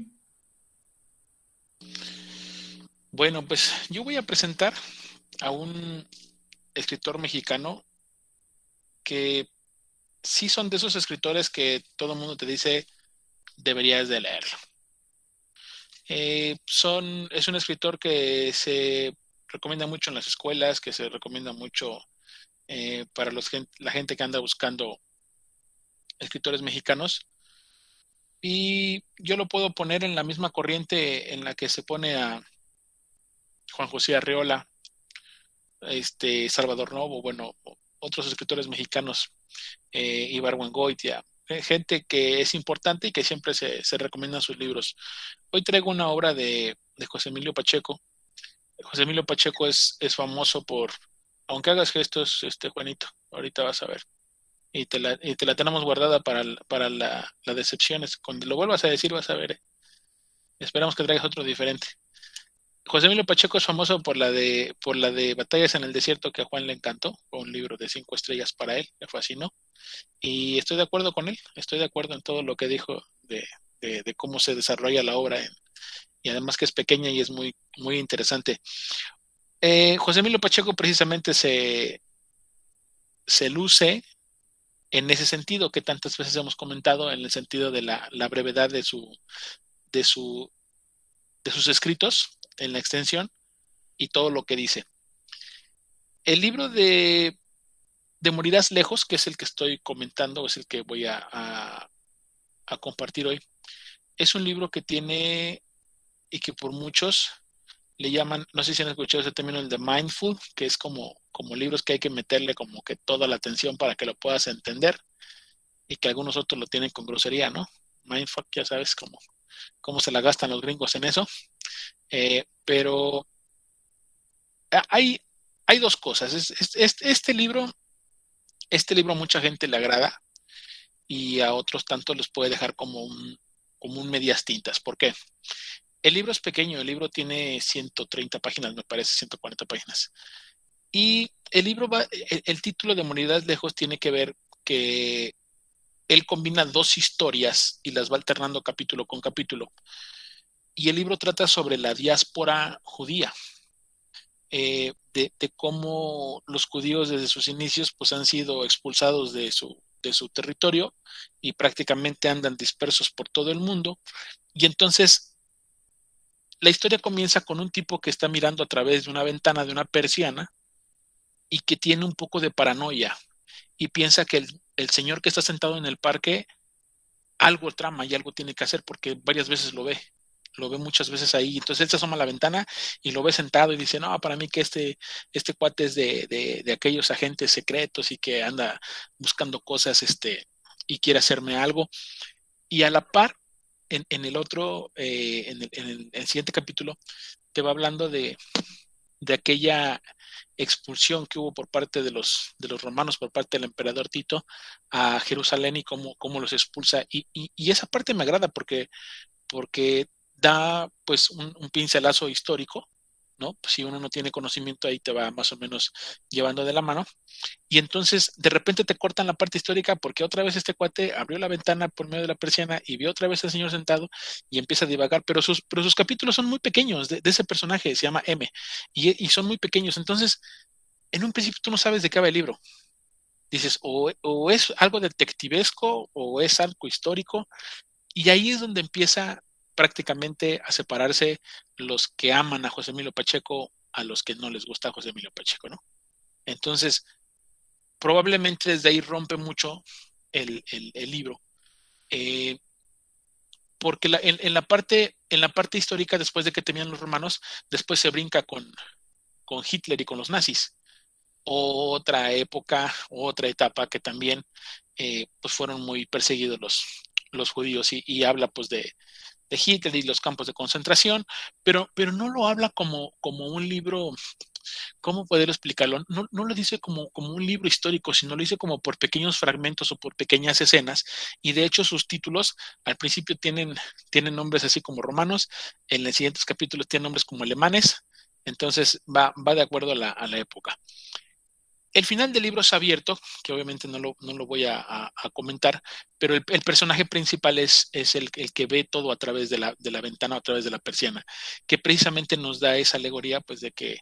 Bueno, pues yo voy a presentar a un escritor mexicano que sí son de esos escritores que todo el mundo te dice deberías de leerlo. Eh, son, es un escritor que se recomienda mucho en las escuelas, que se recomienda mucho eh, para la gente que anda buscando escritores mexicanos. Y yo lo puedo poner en la misma corriente en la que se pone a Juan José Arreola, este, Salvador Novo, bueno, otros escritores mexicanos, eh, Ibargüengoitia, eh, gente que es importante y que siempre se, se recomiendan sus libros. Hoy traigo una obra de, José Emilio Pacheco. José Emilio Pacheco es, es, famoso por, aunque hagas gestos, este Juanito, ahorita vas a ver. Y te la, y te la tenemos guardada para, para la, la decepción. Cuando lo vuelvas a decir, vas a ver. Eh. Esperamos que traigas otro diferente. José Emilio Pacheco es famoso por la de por la de Batallas en el Desierto que a Juan le encantó, fue un libro de cinco estrellas para él, le fascinó. Y estoy de acuerdo con él, estoy de acuerdo en todo lo que dijo de, de, cómo se desarrolla la obra y además que es pequeña y es muy, muy interesante. Eh, José Emilio Pacheco precisamente se, se luce en ese sentido que tantas veces hemos comentado, en el sentido de la, brevedad de su, de su de sus escritos en la extensión y todo lo que dice. El libro de, de Morirás Lejos, que es el que estoy comentando, es el que voy a, a, compartir hoy, es un libro que tiene y que por muchos le llaman, no sé si han escuchado ese término, el de mindful, que es como, como libros que hay que meterle como que toda la atención para que lo puedas entender y que algunos otros lo tienen con grosería, ¿no? Mindful, ya sabes cómo, cómo se la gastan los gringos en eso. Eh, pero hay, hay dos cosas. este libro, este libro a mucha gente le agrada y a otros tanto les puede dejar como un, como un medias tintas. ¿Por qué? El libro es pequeño, el libro tiene 130 páginas, me parece, 140 páginas. Y el libro va, el, título de Monedad Lejos tiene que ver que él combina dos historias y las va alternando capítulo con capítulo. Y el libro trata sobre la diáspora judía, eh, de, cómo los judíos desde sus inicios pues, han sido expulsados de su, de su territorio y prácticamente andan dispersos por todo el mundo. Y entonces la historia comienza con un tipo que está mirando a través de una ventana de una persiana y que tiene un poco de paranoia y piensa que el, señor que está sentado en el parque algo trama y algo tiene que hacer porque varias veces lo ve lo ve muchas veces ahí. Entonces él se asoma a la ventana y lo ve sentado y dice, no, para mí que este, este cuate es de, de, aquellos agentes secretos y que anda buscando cosas este, y quiere hacerme algo. Y a la par, en, el otro, eh, en, el, siguiente capítulo, te va hablando de, aquella expulsión que hubo por parte de los, de los romanos, por parte del emperador Tito a Jerusalén y cómo, cómo los expulsa. Y, y, esa parte me agrada porque, porque da pues un, un pincelazo histórico ¿no? Pues si uno no tiene conocimiento, ahí te va más o menos llevando de la mano. Y entonces de repente te cortan la parte histórica porque otra vez este cuate abrió la ventana por medio de la persiana y vio otra vez al señor sentado y empieza a divagar, pero sus, pero sus capítulos son muy pequeños de, ese personaje, se llama M, y, son muy pequeños. Entonces, en un principio tú no sabes de qué va el libro. Dices, o es algo detectivesco o es algo histórico, y ahí es donde empieza prácticamente a separarse los que aman a José Emilio Pacheco a los que no les gusta a José Emilio Pacheco, ¿no? Entonces, probablemente desde ahí rompe mucho el, libro. Eh, porque en, la parte, en la parte histórica, después de que tenían los romanos, después se brinca con, con Hitler y con los nazis. Otra época, otra etapa que también eh, pues fueron muy perseguidos los, los judíos y, y habla pues de, de Hitler y los campos de concentración, pero, pero no lo habla como, como un libro, ¿cómo poder explicarlo? No, no lo dice como, como un libro histórico, sino lo dice como por pequeños fragmentos o por pequeñas escenas, y de hecho sus títulos al principio tienen, tienen nombres así como romanos, en los siguientes capítulos tienen nombres como alemanes, entonces va, va de acuerdo a la, a la época. El final del libro es abierto, que obviamente no lo, no lo voy a, comentar, pero el, personaje principal es, es el, que ve todo a través de la, de la ventana, a través de la persiana, que precisamente nos da esa alegoría, pues de que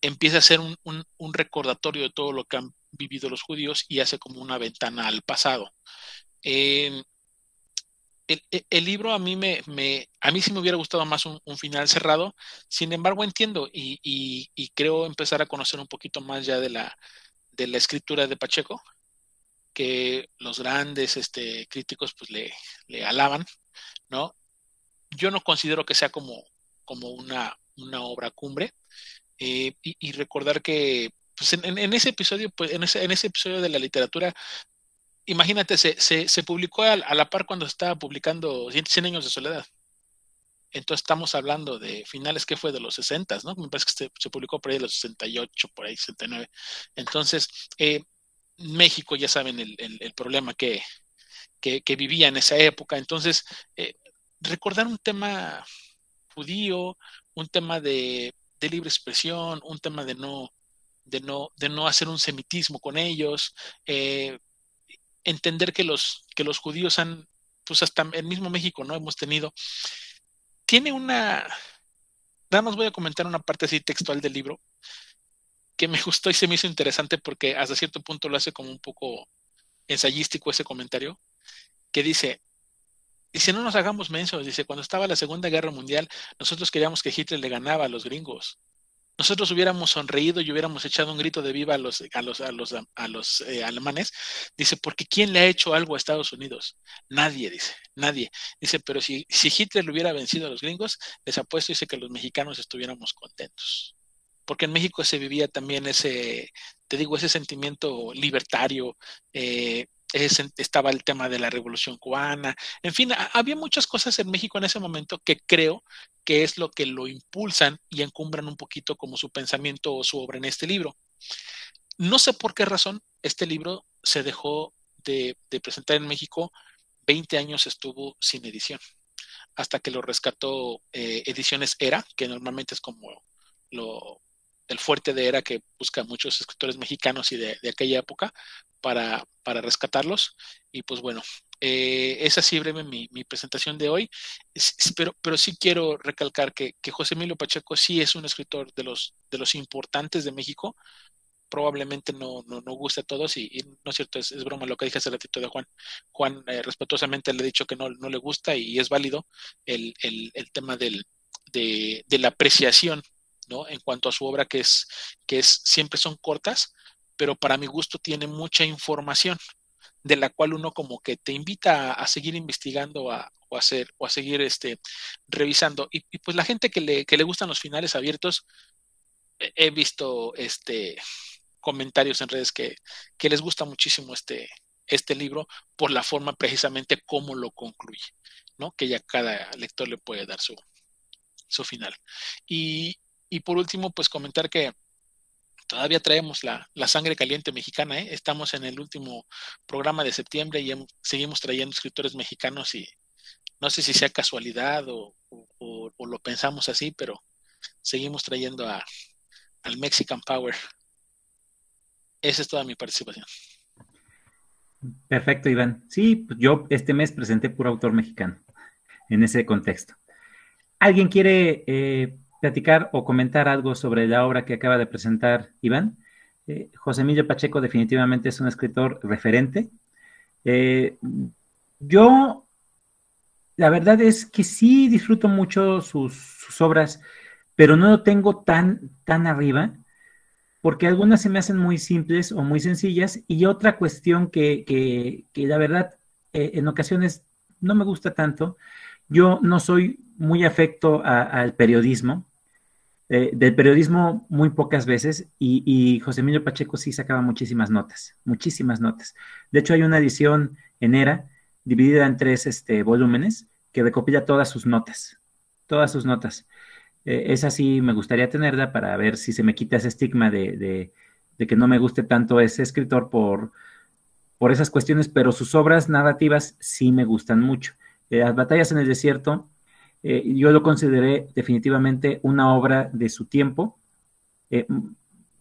empieza a ser un, un, recordatorio de todo lo que han vivido los judíos y hace como una ventana al pasado. Eh, el, libro a mí me, a mí sí me hubiera gustado más un, final cerrado, sin embargo entiendo y, y, creo empezar a conocer un poquito más ya de la, de la escritura de Pacheco, que los grandes este, críticos pues le, le alaban, ¿no? Yo no considero que sea como, como una, una obra cumbre eh, y, recordar que pues en, en, ese episodio, pues en ese, en ese episodio de la literatura imagínate, se, se, publicó a, la par cuando estaba publicando 100 años de soledad. Entonces estamos hablando de finales que fue de los 60, ¿no? Me parece que se, publicó por ahí de los 68, por ahí 69. Entonces, eh, México, ya saben el, el, problema que, que, vivía en esa época. Entonces, eh, recordar un tema judío, un tema de, de, libre expresión, un tema de no, de no, de no hacer un semitismo con ellos, eh, entender que los, que los judíos han, pues hasta el mismo México, ¿no? Hemos tenido. Tiene una. Nada más voy a comentar una parte así textual del libro que me <laughs> gustó y se me hizo interesante porque hasta cierto punto lo hace como un poco ensayístico ese comentario, que dice, si no nos hagamos mensos, dice, cuando estaba la Segunda Guerra Mundial, nosotros queríamos que Hitler le ganaba a los gringos. Nosotros hubiéramos sonreído y hubiéramos echado un grito de viva a los, a los, a los, a los eh, alemanes. Dice, porque ¿quién le ha hecho algo a Estados Unidos? Nadie, dice, nadie. Dice, pero si, si Hitler le hubiera vencido a los gringos, les apuesto, dice que los mexicanos estuviéramos contentos porque en México se vivía también ese, te digo, ese sentimiento libertario, eh, estaba el tema de la revolución cubana, en fin, había muchas cosas en México en ese momento que creo que es lo que lo impulsan y encumbran un poquito como su pensamiento o su obra en este libro. No sé por qué razón este libro se dejó de, presentar en México, 20 años estuvo sin edición, hasta que lo rescató eh, Ediciones Era, que normalmente es como lo, el fuerte de era que busca muchos escritores mexicanos y de, aquella época para, para, rescatarlos. Y pues bueno, eh, es así breve mi, presentación de hoy, pero, pero sí quiero recalcar que, José Emilio Pacheco sí es un escritor de los, de los importantes de México. Probablemente no, no, no guste a todos y, no es cierto, es, broma lo que dije hace ratito de Juan. Juan eh, respetuosamente le he dicho que no, no le gusta y es válido el, el, tema del, de, de la apreciación en cuanto a su obra, que es, que es, siempre son cortas, pero para mi gusto tiene mucha información, de la cual uno como que te invita a, seguir investigando o a hacer, o a seguir este, revisando. Y, pues la gente que le, que le gustan los finales abiertos, he visto este comentarios en redes que, que les gusta muchísimo este, este libro por la forma precisamente como lo concluye, ¿no? Que ya cada lector le puede dar su, su final. Y, y por último, pues comentar que todavía traemos la, sangre caliente mexicana. ¿eh? Estamos en el último programa de septiembre y seguimos trayendo escritores mexicanos y no sé si sea casualidad o, lo pensamos así, pero seguimos trayendo al Mexican Power. Esa es toda mi participación. Perfecto, Iván. Sí, pues yo este mes presenté puro autor mexicano en ese contexto. ¿Alguien quiere eh, platicar o comentar algo sobre la obra que acaba de presentar Iván. Eh, José Emilio Pacheco definitivamente es un escritor referente. Eh, yo, la verdad es que sí disfruto mucho sus, obras, pero no lo tengo tan, tan arriba, porque algunas se me hacen muy simples o muy sencillas, y otra cuestión que, que, la verdad eh, en ocasiones no me gusta tanto, yo no soy muy afecto al periodismo, eh, del periodismo muy pocas veces y, José Emilio Pacheco sí sacaba muchísimas notas, muchísimas notas. De hecho, hay una edición en ERA dividida en tres este, volúmenes que recopila todas sus notas, todas sus notas. Eh, esa sí me gustaría tenerla para ver si se me quita ese estigma de, que no me guste tanto ese escritor por, esas cuestiones, pero sus obras narrativas sí me gustan mucho. Eh, las batallas en el desierto eh, yo lo consideré definitivamente una obra de su tiempo, eh,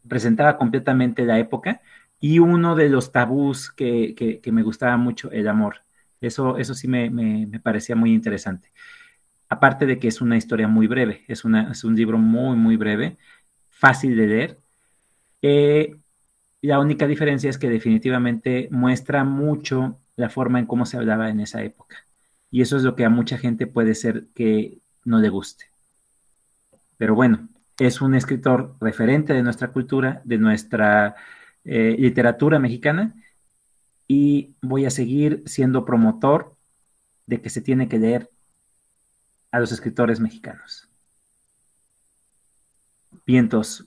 presentaba completamente la época y uno de los tabús que, me gustaba mucho, el amor. Eso, eso sí me, parecía muy interesante. Aparte de que es una historia muy breve, es, un libro muy, muy breve, fácil de leer. Eh, la única diferencia es que definitivamente muestra mucho la forma en cómo se hablaba en esa época. Y eso es lo que a mucha gente puede ser que no le guste. Pero bueno, es un escritor referente de nuestra cultura, de nuestra eh, literatura mexicana, y voy a seguir siendo promotor de que se tiene que leer a los escritores mexicanos. Vientos,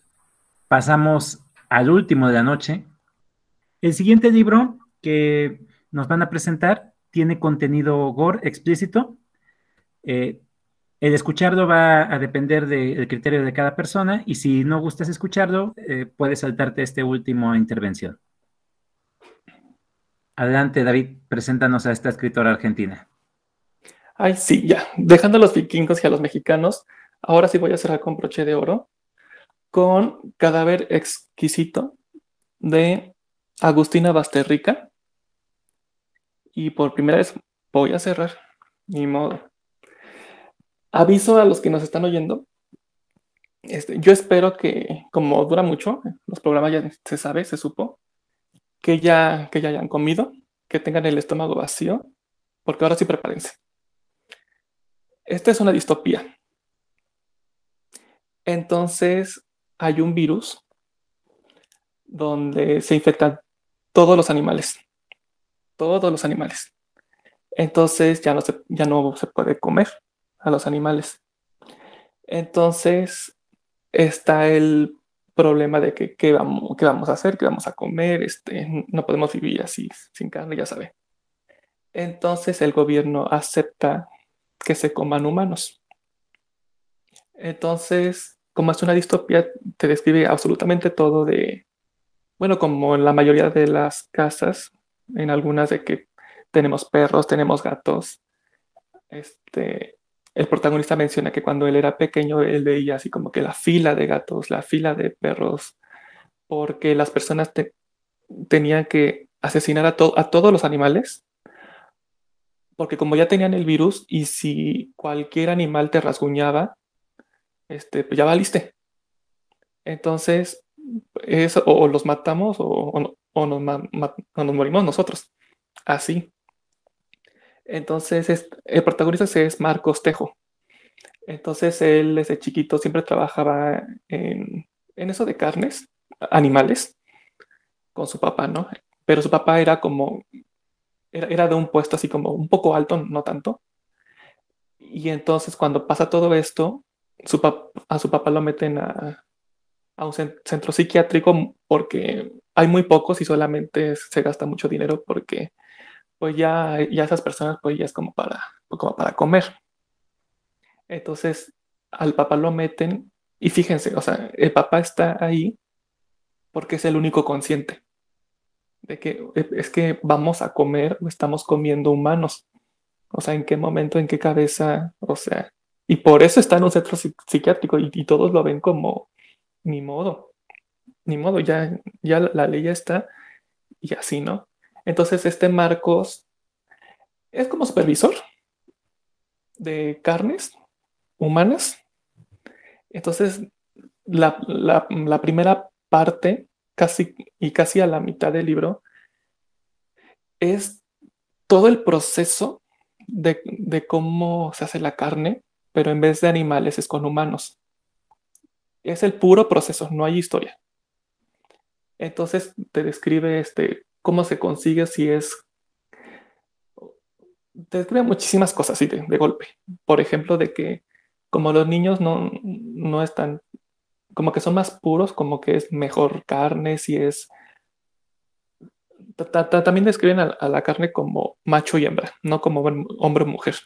pasamos al último de la noche. El siguiente libro que nos van a presentar tiene contenido gore explícito. Eh, el escucharlo va a depender del criterio de cada persona y si no gustas escucharlo, eh, puedes saltarte esta última intervención. Adelante, David, preséntanos a esta escritora argentina. Ay, sí, ya. Dejando a los vikingos y a los mexicanos, ahora sí voy a cerrar con broche de oro con Cadáver Exquisito de Agustina Basterrica y por primera vez voy a cerrar, ni modo. Aviso a los que nos están oyendo. Este, yo espero que, como dura mucho, los programas ya se sabe, se supo, que ya, que ya hayan comido, que tengan el estómago vacío, porque ahora sí prepárense. Esta es una distopía. Entonces, hay un virus donde se infectan todos los animales. Todos los animales. Entonces ya no se, ya no se puede comer a los animales. Entonces está el problema de que qué vamos, qué vamos a hacer, qué vamos a comer, este, no podemos vivir así sin carne, ya sabe. Entonces el gobierno acepta que se coman humanos. Entonces, como es una distopía, te describe absolutamente todo de, bueno, como en la mayoría de las casas, en algunas de que tenemos perros, tenemos gatos. Este, el protagonista menciona que cuando él era pequeño, él veía así como que la fila de gatos, la fila de perros, porque las personas tenían que asesinar a, a todos los animales, porque como ya tenían el virus y si cualquier animal te rasguñaba, este, pues ya valiste. Entonces, o, los matamos o, o nos, nos morimos nosotros. Así. Entonces, el protagonista es Marcos Tejo. Entonces, él desde chiquito siempre trabajaba en, eso de carnes, animales, con su papá, ¿no? Pero su papá era como, era, de un puesto así como un poco alto, no tanto. Y entonces, cuando pasa todo esto, su a su papá lo meten a, a un centro psiquiátrico porque hay muy pocos y solamente se gasta mucho dinero porque pues ya, ya esas personas pues ya es como para, como para comer. Entonces al papá lo meten y fíjense, o sea, el papá está ahí porque es el único consciente de que es que vamos a comer o estamos comiendo humanos. O sea, ¿en qué momento, en qué cabeza? O sea, y por eso está en un centro psiquiátrico y, y todos lo ven como ni modo, ni modo, ya, ya la ley ya está y así, ¿no? Entonces, este Marcos es como supervisor de carnes humanas. Entonces, la, primera parte, casi y casi a la mitad del libro, es todo el proceso de, de, cómo se hace la carne, pero en vez de animales es con humanos. Es el puro proceso, no hay historia. Entonces te describe este, cómo se consigue si es... Te describe muchísimas cosas así de, golpe. Por ejemplo, de que como los niños no, no están, como que son más puros, como que es mejor carne, si es... También describen a, la carne como macho y hembra, no como hombre o mujer.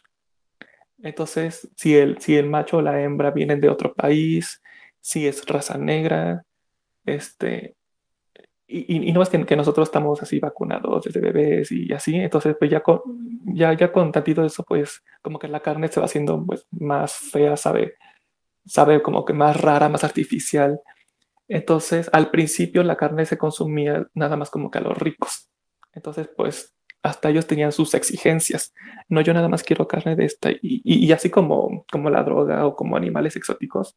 Entonces, si el, si el macho o la hembra vienen de otro país, si es raza negra, este, y, no es que, nosotros estamos así vacunados desde bebés y así, entonces pues ya con, ya, ya con tantito de eso, pues como que la carne se va haciendo pues más fea, sabe, sabe como que más rara, más artificial. Entonces al principio la carne se consumía nada más como que a los ricos. Entonces pues hasta ellos tenían sus exigencias. No, yo nada más quiero carne de esta. Y, y, así como, como la droga o como animales exóticos,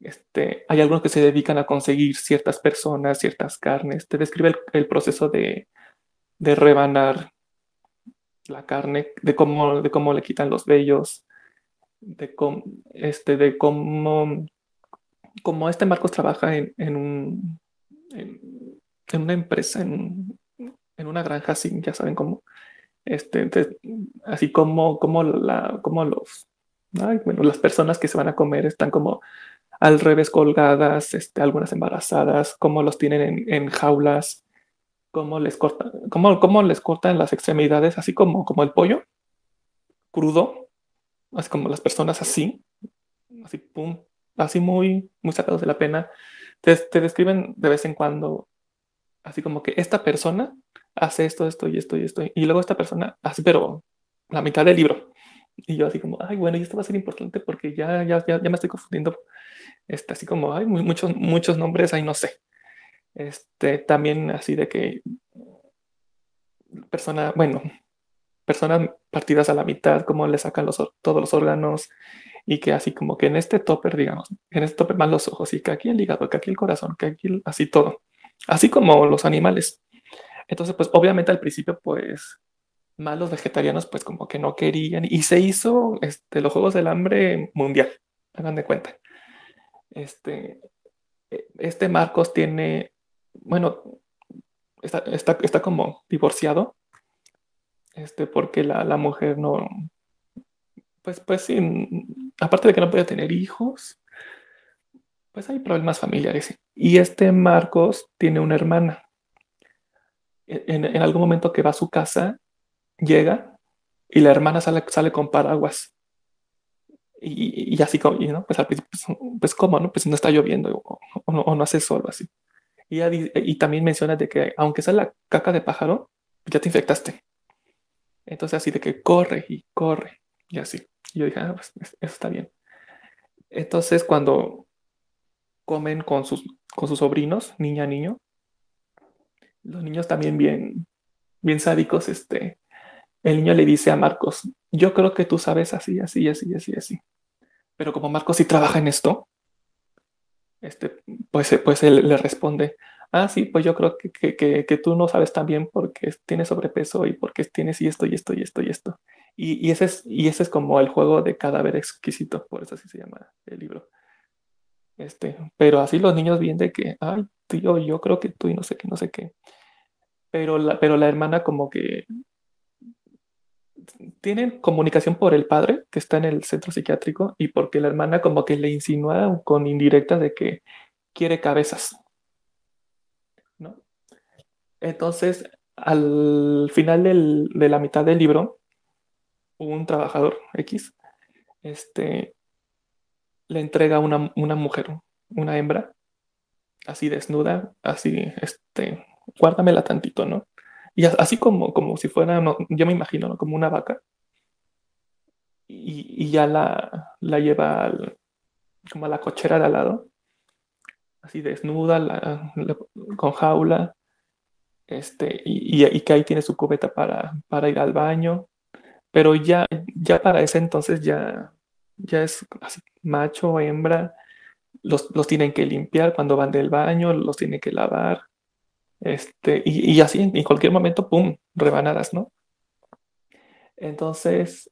este, hay algunos que se dedican a conseguir ciertas personas, ciertas carnes. Te describe el, proceso de, de, rebanar la carne, de cómo, de cómo le quitan los vellos, de cómo, este, de cómo, cómo este Marcos trabaja en, en, un, en, una empresa, en, en, una granja, así, ya saben cómo. Este, así como, como, la, como los, bueno, las personas que se van a comer están como al revés colgadas, este, algunas embarazadas, cómo los tienen en, jaulas, cómo les, cortan, cómo, cómo les cortan las extremidades, así como, como el pollo, crudo, así como las personas así, así, pum, así muy, muy sacados de la pena. Te, te describen de vez en cuando, así como que esta persona hace esto, esto y esto y esto, y luego esta persona, así, pero la mitad del libro. Y yo así como, ay, bueno, y esto va a ser importante porque ya, ya, ya, ya me estoy confundiendo este, así como hay muchos, muchos nombres, ahí no sé. Este, también así de que persona, bueno, personas partidas a la mitad, cómo le sacan todos los órganos y que así como que en este topper, digamos, en este topper van los ojos y que aquí el hígado, que aquí el corazón, que aquí así todo, así como los animales. Entonces, pues obviamente al principio, pues más los vegetarianos, pues como que no querían y se hizo este, los Juegos del Hambre mundial, hagan de cuenta. Este, e, este Marcos tiene, bueno, está, está, está como divorciado, este, porque la, la mujer no, pues, pues sí, aparte de que no puede tener hijos, pues hay problemas familiares. Y este Marcos tiene una hermana. E, en, en, algún momento que va a su casa, llega y la hermana sale, sale con paraguas. Y, y así como, ¿no? Pues al principio, pues, pues ¿cómo, no? Pues no está lloviendo o, o, no, o no, hace sol así. Y, y también menciona de que aunque sea la caca de pájaro, ya te infectaste. Entonces así de que corre y corre y así. Y yo dije, ah, pues eso está bien. Entonces cuando comen con sus, con sus sobrinos, niña, niño, los niños también bien, bien sádicos, este, el niño le dice a Marcos, yo creo que tú sabes así, así, así, así, así. Pero como Marcos sí trabaja en esto, este, pues, pues él le responde, ah, sí, pues yo creo que, que, que, tú no sabes también porque tienes sobrepeso y porque tienes y esto y esto y esto y esto. Y, y, ese es, y ese es como el juego de cadáver exquisito, por eso así se llama el libro. Este, pero así los niños vienen de que, ay, tío, yo creo que tú y no sé qué, no sé qué. Pero la, pero la hermana como que tienen comunicación por el padre que está en el centro psiquiátrico y porque la hermana como que le insinúa con indirecta de que quiere cabezas. ¿no? Entonces, al final del, de la mitad del libro, un trabajador X este, le entrega una, una mujer, una hembra, así desnuda, así, este, guárdamela tantito, ¿no? Y así como, como si fuera, yo me imagino, ¿no? como una vaca. Y, y ya la, la lleva como a la cochera de al lado, así desnuda, con jaula, este, y, y, y, que ahí tiene su cubeta para, para ir al baño. Pero ya, ya para ese entonces ya, ya es así, macho, hembra, los, los tienen que limpiar cuando van del baño, los tienen que lavar este, y, y, así en cualquier momento, ¡pum!, rebanadas, ¿no? Entonces,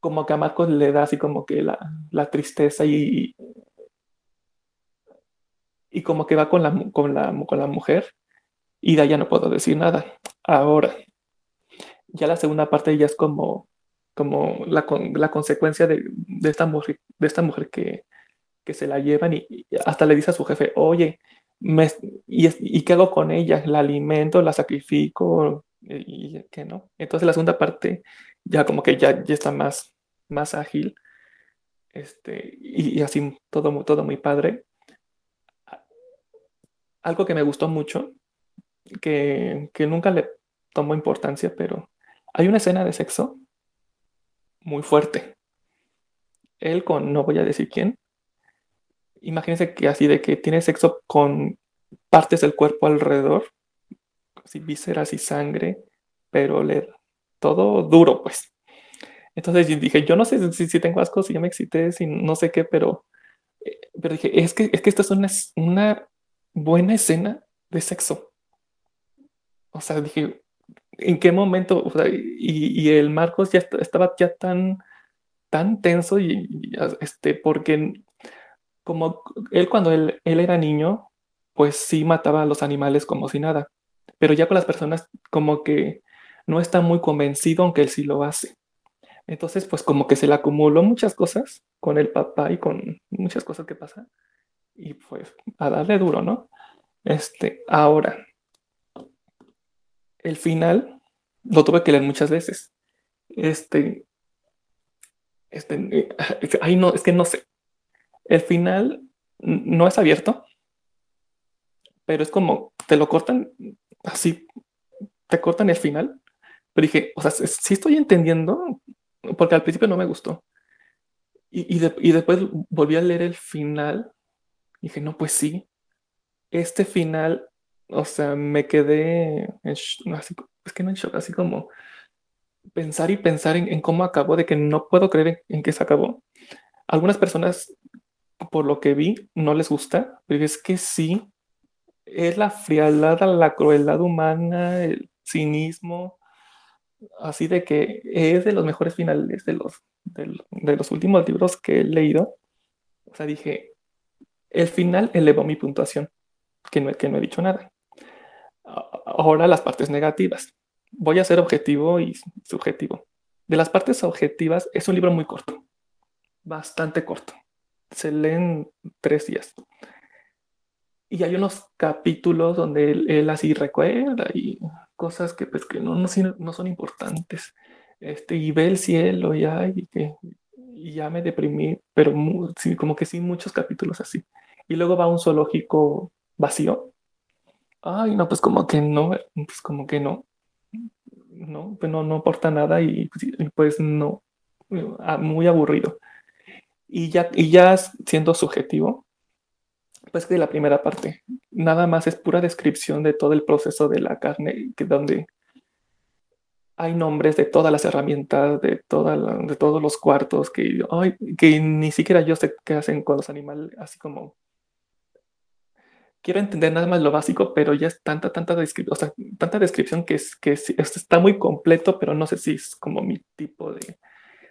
como que a Marcos le da así como que la, la tristeza y, y como que va con la, con, la, con la mujer y de allá no puedo decir nada. Ahora, ya la segunda parte ya es como, como la, la consecuencia de, de, esta mujer, de esta mujer que, que se la llevan y, y hasta le dice a su jefe, oye, me, y, y, hago con ella? ¿La alimento? ¿La sacrifico? ¿Y, y qué no? Entonces la segunda parte ya como que ya, ya está más, más ágil este, y, y, así todo, todo muy padre. Algo que me gustó mucho, que, que nunca le tomó importancia, pero hay una escena de sexo muy fuerte. Él con, no voy a decir quién, imagínense que así de que tiene sexo con partes del cuerpo alrededor, así vísceras y sangre, pero le, todo duro, pues. Entonces dije, yo no sé si, si tengo asco, si ya me excité, si no sé qué, pero, eh, pero dije, es que, es que esta es una, una buena escena de sexo. O sea, dije, ¿en qué momento? O sea, y, y, el Marcos ya estaba ya tan, tan tenso y, y este, porque como él cuando él, era niño, pues sí mataba a los animales como si nada, pero ya con las personas como que no está muy convencido aunque él sí lo hace. Entonces, pues como que se le acumuló muchas cosas con el papá y con muchas cosas que pasan. Y pues a darle duro, ¿no? Este, ahora, el final lo tuve que leer muchas veces. Este, este, eh, <laughs> ay no, es que no sé. El final no es abierto, pero es como te lo cortan así, te cortan el final. Pero dije, o sea, sí estoy entendiendo, porque al principio no me gustó. Y, y, de, y después volví a leer el final. Y dije, no, pues sí, este final o sea, me quedé así, es que no en shock, así como pensar y pensar en, cómo acabó, de que no puedo creer en, que se acabó. Algunas personas, por lo que vi, no les gusta, pero es que sí, es la frialdad, la crueldad humana, el cinismo, así de que es de los mejores finales de los, de, los últimos libros que he leído. O sea, dije, el final elevó mi puntuación, que no, que no he dicho nada. Ahora las partes negativas. Voy a ser objetivo y subjetivo. De las partes objetivas, es un libro muy corto, bastante corto. Se leen tres días. Y hay unos capítulos donde él, así recuerda y cosas que pues que no, no, no son importantes. Este, y ve el cielo y, y, que, y ya me deprimí, pero sí, como que sí, muchos capítulos así. Y luego va a un zoológico vacío. Ay, no, pues como que no, pues como que no. No, pues no, no aporta nada y, pues no, ah, muy aburrido. Y ya, y ya siendo subjetivo, pues que la primera parte, nada más es pura descripción de todo el proceso de la carne, que donde hay nombres de todas las herramientas, de, toda de todos los cuartos, que, que ni siquiera yo sé qué hacen con los animales, así como... Quiero entender nada más lo básico, pero ya es tanta, tanta, descripción, o sea, tanta descripción que, es, que está muy completo, pero no sé si es como mi tipo de,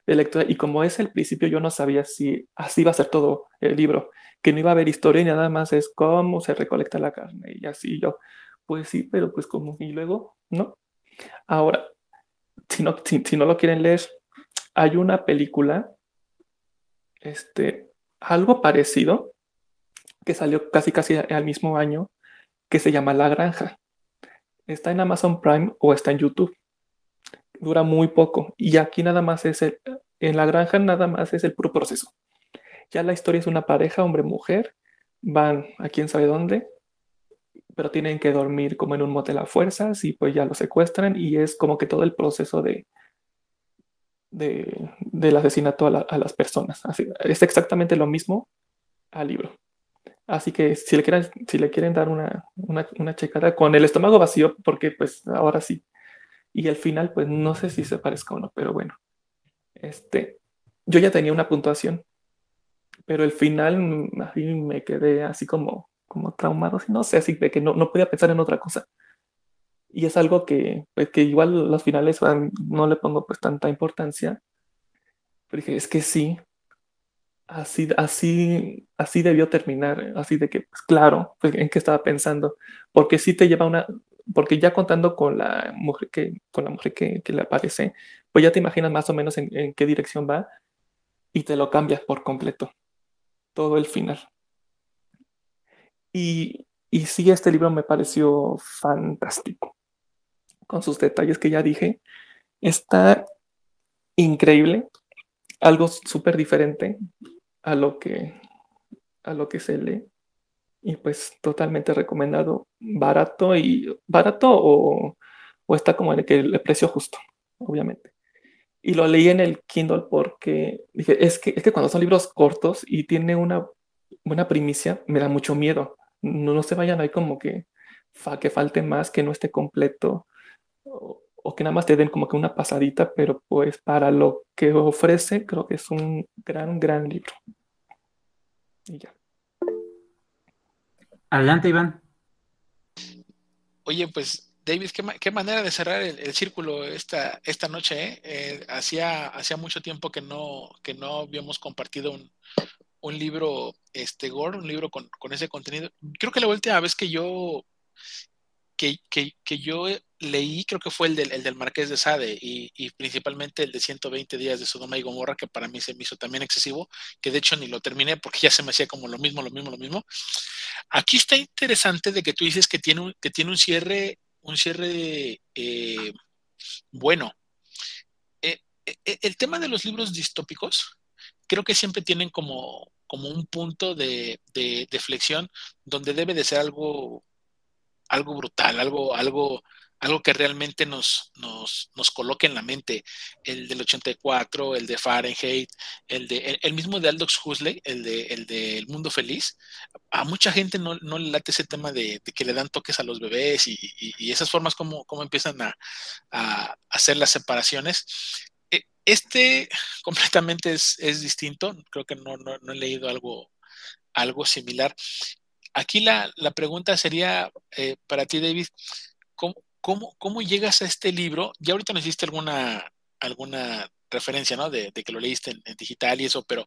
Y como es el principio, yo no sabía si así va a ser todo el libro, que no iba a haber historia y nada más es cómo se recolecta la carne y así yo, pues sí, pero pues como, y luego, ¿no? Ahora, si no, si, no lo quieren leer, hay una película, este, algo parecido, que salió casi casi al mismo año, que se llama La Granja. Está en Amazon Prime o está en YouTube. Dura muy poco. Y aquí nada más es el, en La Granja nada más es el puro proceso. Ya la historia es una pareja, hombre-mujer, van a quién sabe dónde, pero tienen que dormir como en un motel a fuerzas y pues ya lo secuestran y es como que todo el proceso de, de del asesinato a, las personas. Así, es exactamente lo mismo al libro. Así que si le quieren, si le quieren dar una, una, una, checada con el estómago vacío, porque pues ahora sí. Y al final, pues no sé si se parezca o no, pero bueno. Este, yo ya tenía una puntuación, pero el final me quedé así como como traumado, no sé, así de que no, no podía pensar en otra cosa. Y es algo que, pues, que igual los finales no le pongo pues tanta importancia. Pero dije, es que sí, así, así, así debió terminar, así de que, pues claro, pues, en qué estaba pensando, porque sí te lleva una, porque ya contando con la mujer que, con la mujer que, que le aparece, pues ya te imaginas más o menos en, en qué dirección va y te lo cambias por completo, todo el final. Y, y sí, este libro me pareció fantástico, con sus detalles que ya dije. Está increíble, algo súper diferente a lo que a lo que se lee y pues totalmente recomendado barato y barato o, o está como en el, que el precio justo obviamente y lo leí en el Kindle porque dije es que es que cuando son libros cortos y tiene una buena primicia me da mucho miedo no, no se vayan ahí como que, que falte más, que no esté completo o, que nada más te den como que una pasadita, pero pues para lo que ofrece creo que es un gran, gran libro. Y ya. Adelante, Iván. Oye, pues David, qué, manera de cerrar el, círculo esta, esta noche. ¿eh? Eh, hacía, hacía mucho tiempo que no, que no habíamos compartido un, un libro este, gore, un libro con, ese contenido. Creo que la última vez que yo que, yo leí, creo que fue el del, el del Marqués de Sade y, principalmente el de 120 días de Sodoma y Gomorra, que para mí se me hizo también excesivo, que de hecho ni lo terminé porque ya se me hacía como lo mismo, lo mismo, lo mismo. Aquí está interesante de que tú dices que tiene un, que tiene un cierre, un cierre eh, bueno. Eh, eh, el tema de los libros distópicos, creo que siempre tienen como, como un punto de, flexión donde debe de ser algo algo brutal, algo, algo, algo que realmente nos, nos, nos, coloque en la mente. El del 84, el de Fahrenheit, el, de, el, mismo de Aldous Huxley, el de El de El Mundo Feliz. A mucha gente no, no le late ese tema de, que le dan toques a los bebés y, y, esas formas como, como empiezan a, a, hacer las separaciones. E, este <laughs> completamente es, es distinto, creo que no, no, no, he leído algo, algo similar. Aquí la, la pregunta sería eh, para ti, David, ¿cómo, ¿cómo, ¿cómo llegas a este libro? Ya ahorita nos hiciste alguna, alguna referencia, ¿no? De, que lo leíste en, digital y eso, pero,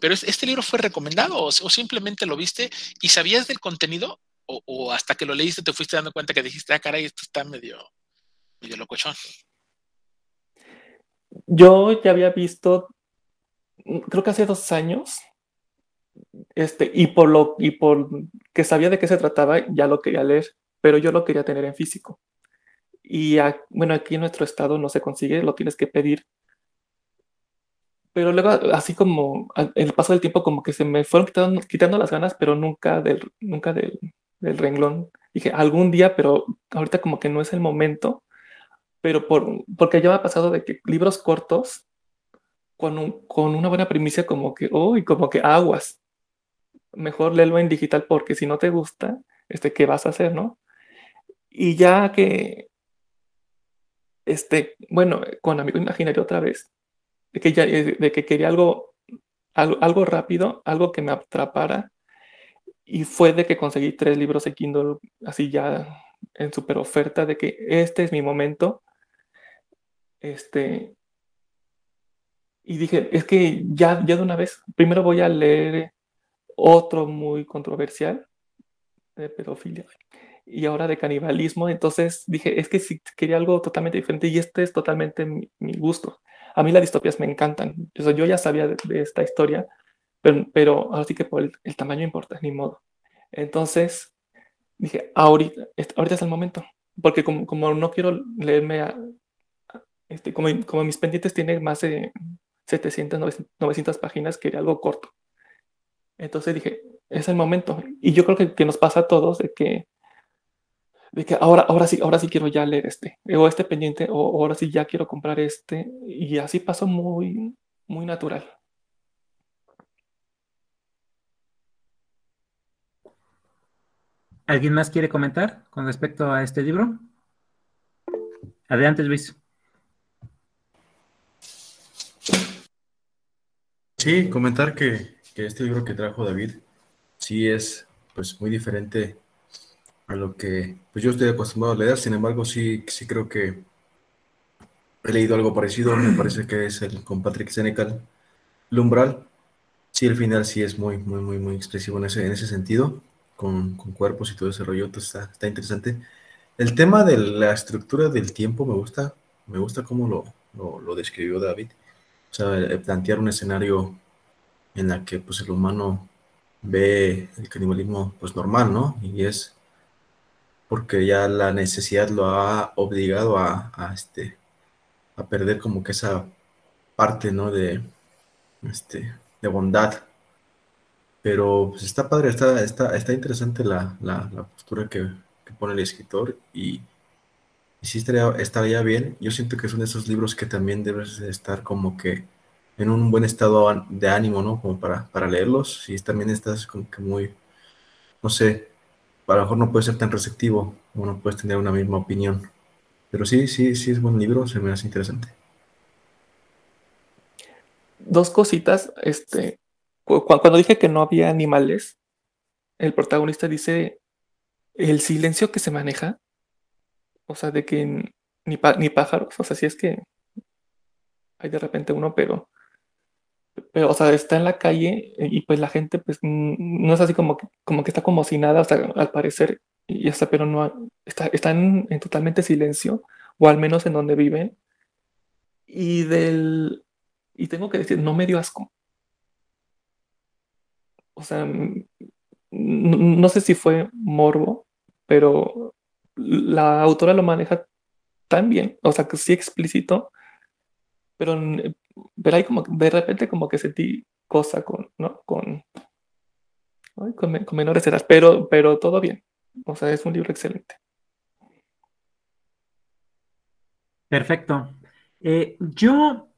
pero ¿este libro fue recomendado o, simplemente lo viste y sabías del contenido o, hasta que lo leíste te fuiste dando cuenta que dijiste, ah, caray, esto está medio, medio locochón? Yo ya había visto, creo que hace dos años, este, y por lo y por que sabía de qué se trataba, ya lo quería leer, pero yo lo quería tener en físico. Y bueno, aquí en nuestro estado no se consigue, lo tienes que pedir. Pero luego, así como en el paso del tiempo, como que se me fueron quitando, quitando las ganas, pero nunca del, nunca del, del, renglón. Dije, algún día, pero ahorita como que no es el momento. Pero por, porque ya me pasado de que libros cortos, con, con una buena primicia, como que, uy, como que aguas. Mejor léelo en digital porque si no te gusta, este, ¿qué vas a hacer, no? Y ya que este, bueno, con Amigo Imaginario otra vez, de que, ya, eh, de que quería algo, algo, rápido, algo que me atrapara, y fue de que conseguí tres libros de Kindle así ya en super oferta, de que este es mi momento. Este, y dije, es que ya, ya de una vez, primero voy a leer otro muy controversial de pedofilia y ahora de canibalismo. Entonces dije, es que si quería algo totalmente diferente y este es totalmente mi, gusto. A mí las distopias me encantan. yo ya sabía de, esta historia, pero, pero, ahora sí que por el, tamaño importa, ni modo. Entonces dije, ahorita, ahorita es el momento. Porque como, como no quiero leerme a, este, como, como mis pendientes tienen más de 700, 900 páginas, quería algo corto. Entonces dije, es el momento. Y yo creo que, que nos pasa a todos de que de que ahora, ahora sí, ahora sí quiero ya leer este, o este pendiente, o ahora sí ya quiero comprar este, y así pasó muy, muy natural. ¿Alguien más quiere comentar con respecto a este libro? Adelante, Luis. Sí, comentar que, que este libro que trajo David sí es pues muy diferente a lo que pues yo estoy acostumbrado a leer, sin embargo sí, sí creo que he leído algo parecido, me parece que es el con Patrick Senecal, Lumbral, sí el final sí es muy, muy, muy, muy expresivo en ese, en ese sentido, con, con cuerpos y todo ese rollo, está, está interesante. El tema de la estructura del tiempo me gusta, me gusta cómo lo, lo, lo describió David, o sea, plantear un escenario en la que pues el humano ve el canibalismo pues normal, ¿no? Y es porque ya la necesidad lo ha obligado a, este, a perder como que esa parte, ¿no? De, este, de bondad. Pero pues está padre, está, está, está interesante la, postura que, pone el escritor y, y sí estaría, estaría, bien. Yo siento que son esos libros que también debes estar como que en un buen estado de ánimo, ¿no? Como para, para leerlos. Si también estás como que muy, no sé, a lo mejor no puede ser tan receptivo o no puedes tener una misma opinión. Pero sí, sí, sí es buen libro, se me hace interesante. Dos cositas, este, cuando dije que no había animales, el protagonista dice el silencio que se maneja, o sea, de que ni, ni pájaros, o sea, si es que hay de repente uno, pero pero, o sea, está en la calle y pues la gente, pues, no es así como que, como que está como si nada, o sea, al parecer, y está, pero no, está, están en totalmente silencio, o al menos en donde viven. Y del, y tengo que decir, no me dio asco. O sea, no, sé si fue morbo, pero la autora lo maneja tan bien, o sea, que sí explícito, pero pero ahí como de repente como que sentí cosa con, ¿no? Con, con, menores edades, pero, pero todo bien. O sea, es un libro excelente. Perfecto. Eh, yo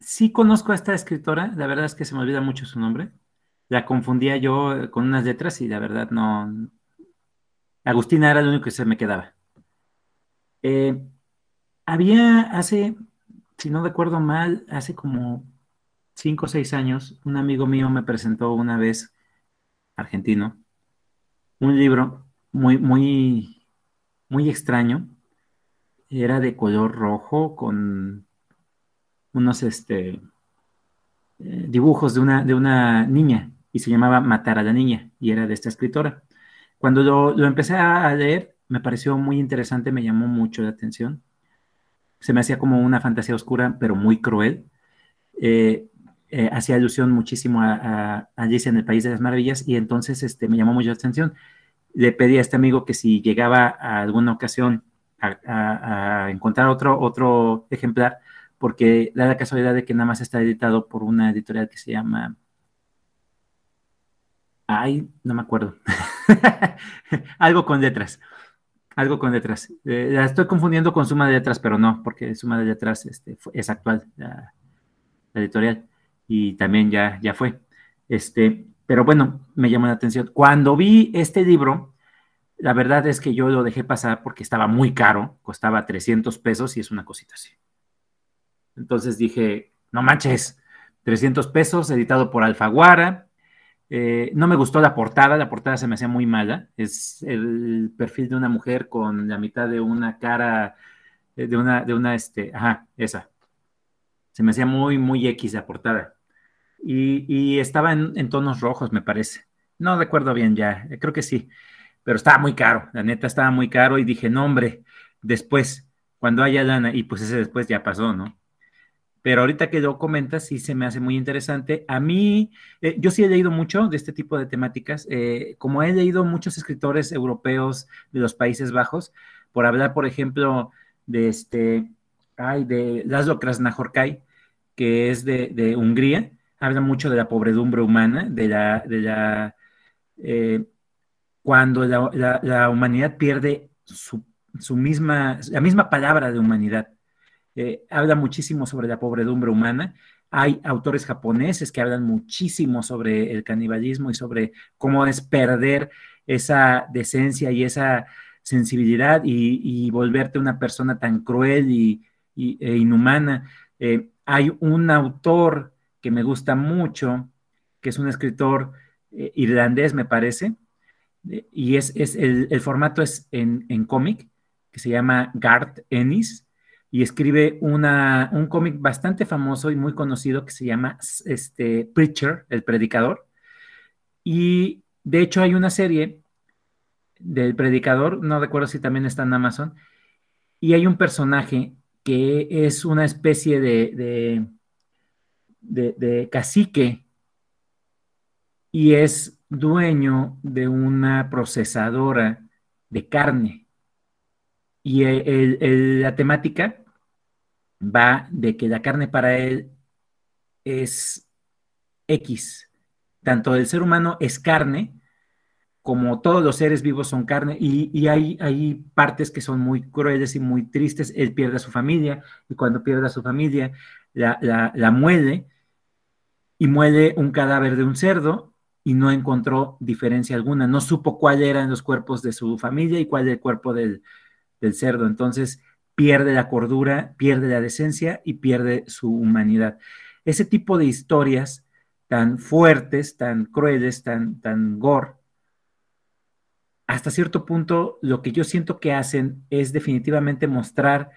sí conozco a esta escritora, la verdad es que se me olvida mucho su nombre. La confundía yo con unas letras y la verdad no. Agustina era lo único que se me quedaba. Eh, había hace, si no recuerdo mal, hace como cinco o seis años, un amigo mío me presentó una vez, argentino, un libro muy, muy, muy extraño. Era de color rojo con unos este, eh, dibujos de una, de una niña y se llamaba Matar a la niña y era de esta escritora. Cuando lo, empecé a leer, me pareció muy interesante, me llamó mucho la atención. Se me hacía como una fantasía oscura, pero muy cruel. Eh, eh, hacía alusión muchísimo a, Alicia en el País de las Maravillas y entonces este, me llamó mucho la atención. Le pedí a este amigo que si llegaba a alguna ocasión a, encontrar otro, otro ejemplar, porque da la casualidad de que nada más está editado por una editorial que se llama... Ay, no me acuerdo. <laughs> Algo con letras. Algo con letras. Eh, la estoy confundiendo con Suma de Letras, pero no, porque Suma de Letras este, es actual, la, editorial, y también ya, ya fue. Este, pero bueno, me llamó la atención. Cuando vi este libro, la verdad es que yo lo dejé pasar porque estaba muy caro, costaba 300 pesos y es una cosita así. Entonces dije, no manches, 300 pesos, editado por Alfaguara. Eh, no me gustó la portada, la portada se me hacía muy mala. Es el perfil de una mujer con la mitad de una cara, eh, de una, de una, este, ajá, esa. Se me hacía muy, muy X la portada. Y, estaba en, tonos rojos, me parece. No recuerdo bien ya, creo que sí. Pero estaba muy caro, la neta estaba muy caro y dije, no, hombre, después, cuando haya lana, y pues ese después ya pasó, ¿no? Pero ahorita que lo comentas sí se me hace muy interesante. A mí, eh, yo sí he leído mucho de este tipo de temáticas, eh, como he leído muchos escritores europeos de los Países Bajos, por hablar, por ejemplo, de este, ay, de Laszlo Krasnahorkai, que es de, Hungría, habla mucho de la pobredumbre humana, de la, de la, eh, cuando la, humanidad pierde su, su misma, la misma palabra de humanidad eh, habla muchísimo sobre la pobredumbre humana. Hay autores japoneses que hablan muchísimo sobre el canibalismo y sobre cómo es perder esa decencia y esa sensibilidad y, volverte una persona tan cruel y, e inhumana. Eh, hay un autor que me gusta mucho, que es un escritor eh, irlandés, me parece, y es, el, formato es en, en cómic, que se llama Garth Ennis, y escribe una, un cómic bastante famoso y muy conocido que se llama este, Preacher, el predicador. Y de hecho hay una serie del predicador, no recuerdo si también está en Amazon, y hay un personaje que es una especie de, de, de cacique y es dueño de una procesadora de carne y la temática va de que la carne para él es X. Tanto el ser humano es carne, como todos los seres vivos son carne, y, hay, hay, partes que son muy crueles y muy tristes. Él pierde a su familia, y cuando pierde a su familia, la, la, muele, y muele un cadáver de un cerdo, y no encontró diferencia alguna. No supo cuál eran los cuerpos de su familia y cuál era el cuerpo del, del cerdo. Entonces pierde la cordura, pierde la decencia y pierde su humanidad. Ese tipo de historias tan fuertes, tan crueles, tan, tan gore, hasta cierto punto lo que yo siento que hacen es definitivamente mostrar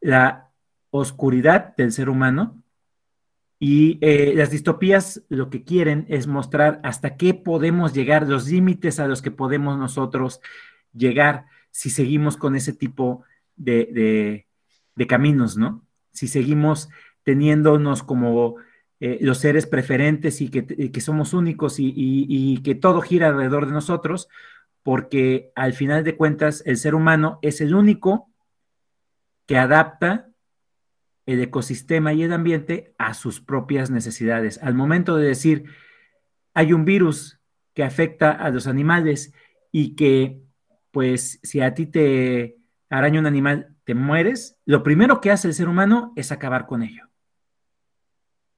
la oscuridad del ser humano y eh, las distopías lo que quieren es mostrar hasta qué podemos llegar, los límites a los que podemos nosotros llegar si seguimos con ese tipo de, caminos, ¿no? Si seguimos teniéndonos como eh, los seres preferentes y que, somos únicos y, que todo gira alrededor de nosotros, porque al final de cuentas el ser humano es el único que adapta el ecosistema y el ambiente a sus propias necesidades. Al momento de decir, hay un virus que afecta a los animales y que, pues, si a ti te araña un animal, te mueres, lo primero que hace el ser humano es acabar con ello,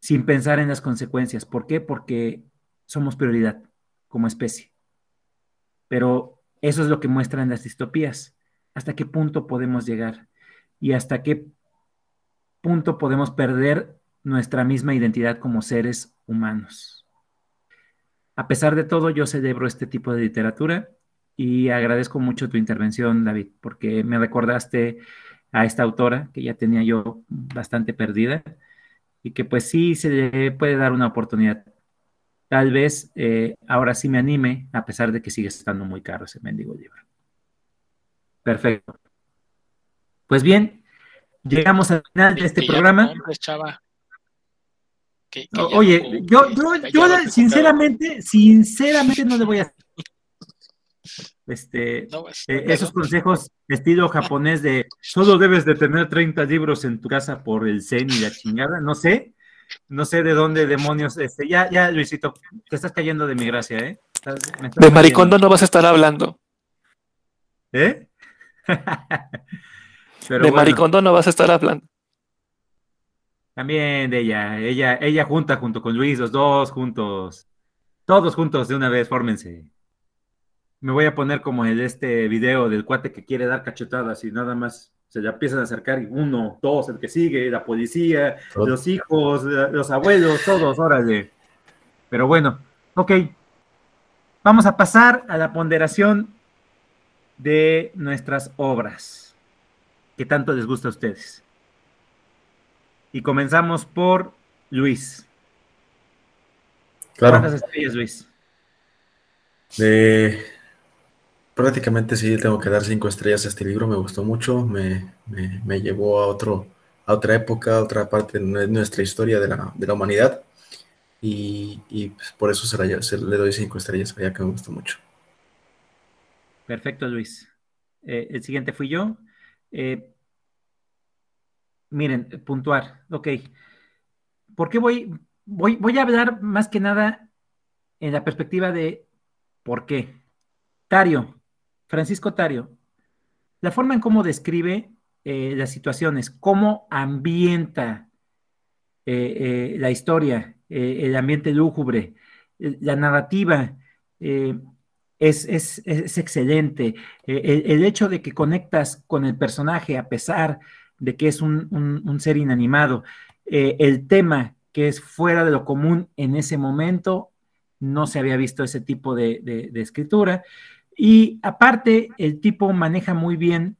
sin pensar en las consecuencias. ¿Por qué? Porque somos prioridad como especie. Pero eso es lo que muestran las distopías. ¿Hasta qué punto podemos llegar? Y hasta qué punto podemos perder nuestra misma identidad como seres humanos. A pesar de todo, yo celebro este tipo de literatura y agradezco mucho tu intervención, David, porque me recordaste a esta autora que ya tenía yo bastante perdida y que pues sí se le puede dar una oportunidad. Tal vez eh, ahora sí me anime, a pesar de que sigue estando muy caro ese mendigo libro. Perfecto. Pues bien, llegamos al final de este programa. Oye, yo, yo, yo sinceramente, sinceramente no le voy a este, eh, esos consejos estilo japonés de solo debes de tener 30 libros en tu casa por el zen y la chingada, no sé, no sé de dónde demonios, este, ya, ya Luisito, te estás cayendo de mi gracia, ¿eh? de maricondo no vas a estar hablando. ¿Eh? <laughs> de maricondo no vas a estar hablando. También de ella, ella, ella junta junto con Luis, los dos juntos, todos juntos de una vez, fórmense me voy a poner como en este video del cuate que quiere dar cachetadas y nada más se le empiezan a acercar uno, dos, el que sigue, la policía, los hijos, los abuelos, todos, órale. Pero bueno, ok. Vamos a pasar a la ponderación de nuestras obras, que tanto les gusta a ustedes. Y comenzamos por Luis. ¿Cuántas estrellas, Luis? De prácticamente sí tengo que dar cinco estrellas a este libro, me gustó mucho, me, llevó a, otro, a otra época, a otra parte de nuestra historia de la, humanidad y, pues, por eso se, le doy cinco estrellas, ya que me gustó mucho. Perfecto, Luis. Eh, el siguiente fui yo. Eh, miren, puntuar, ok. ¿Por qué voy, voy, voy a hablar más que nada en la perspectiva de por qué? Tario, Francisco Tario, la forma en cómo describe eh, las situaciones, cómo ambienta eh, eh, la historia, el ambiente lúgubre, la narrativa, es, excelente. El, hecho de que conectas con el personaje a pesar de que es un, ser inanimado, el tema que es fuera de lo común en ese momento, no se había visto ese tipo de escritura. Y aparte, el tipo maneja muy bien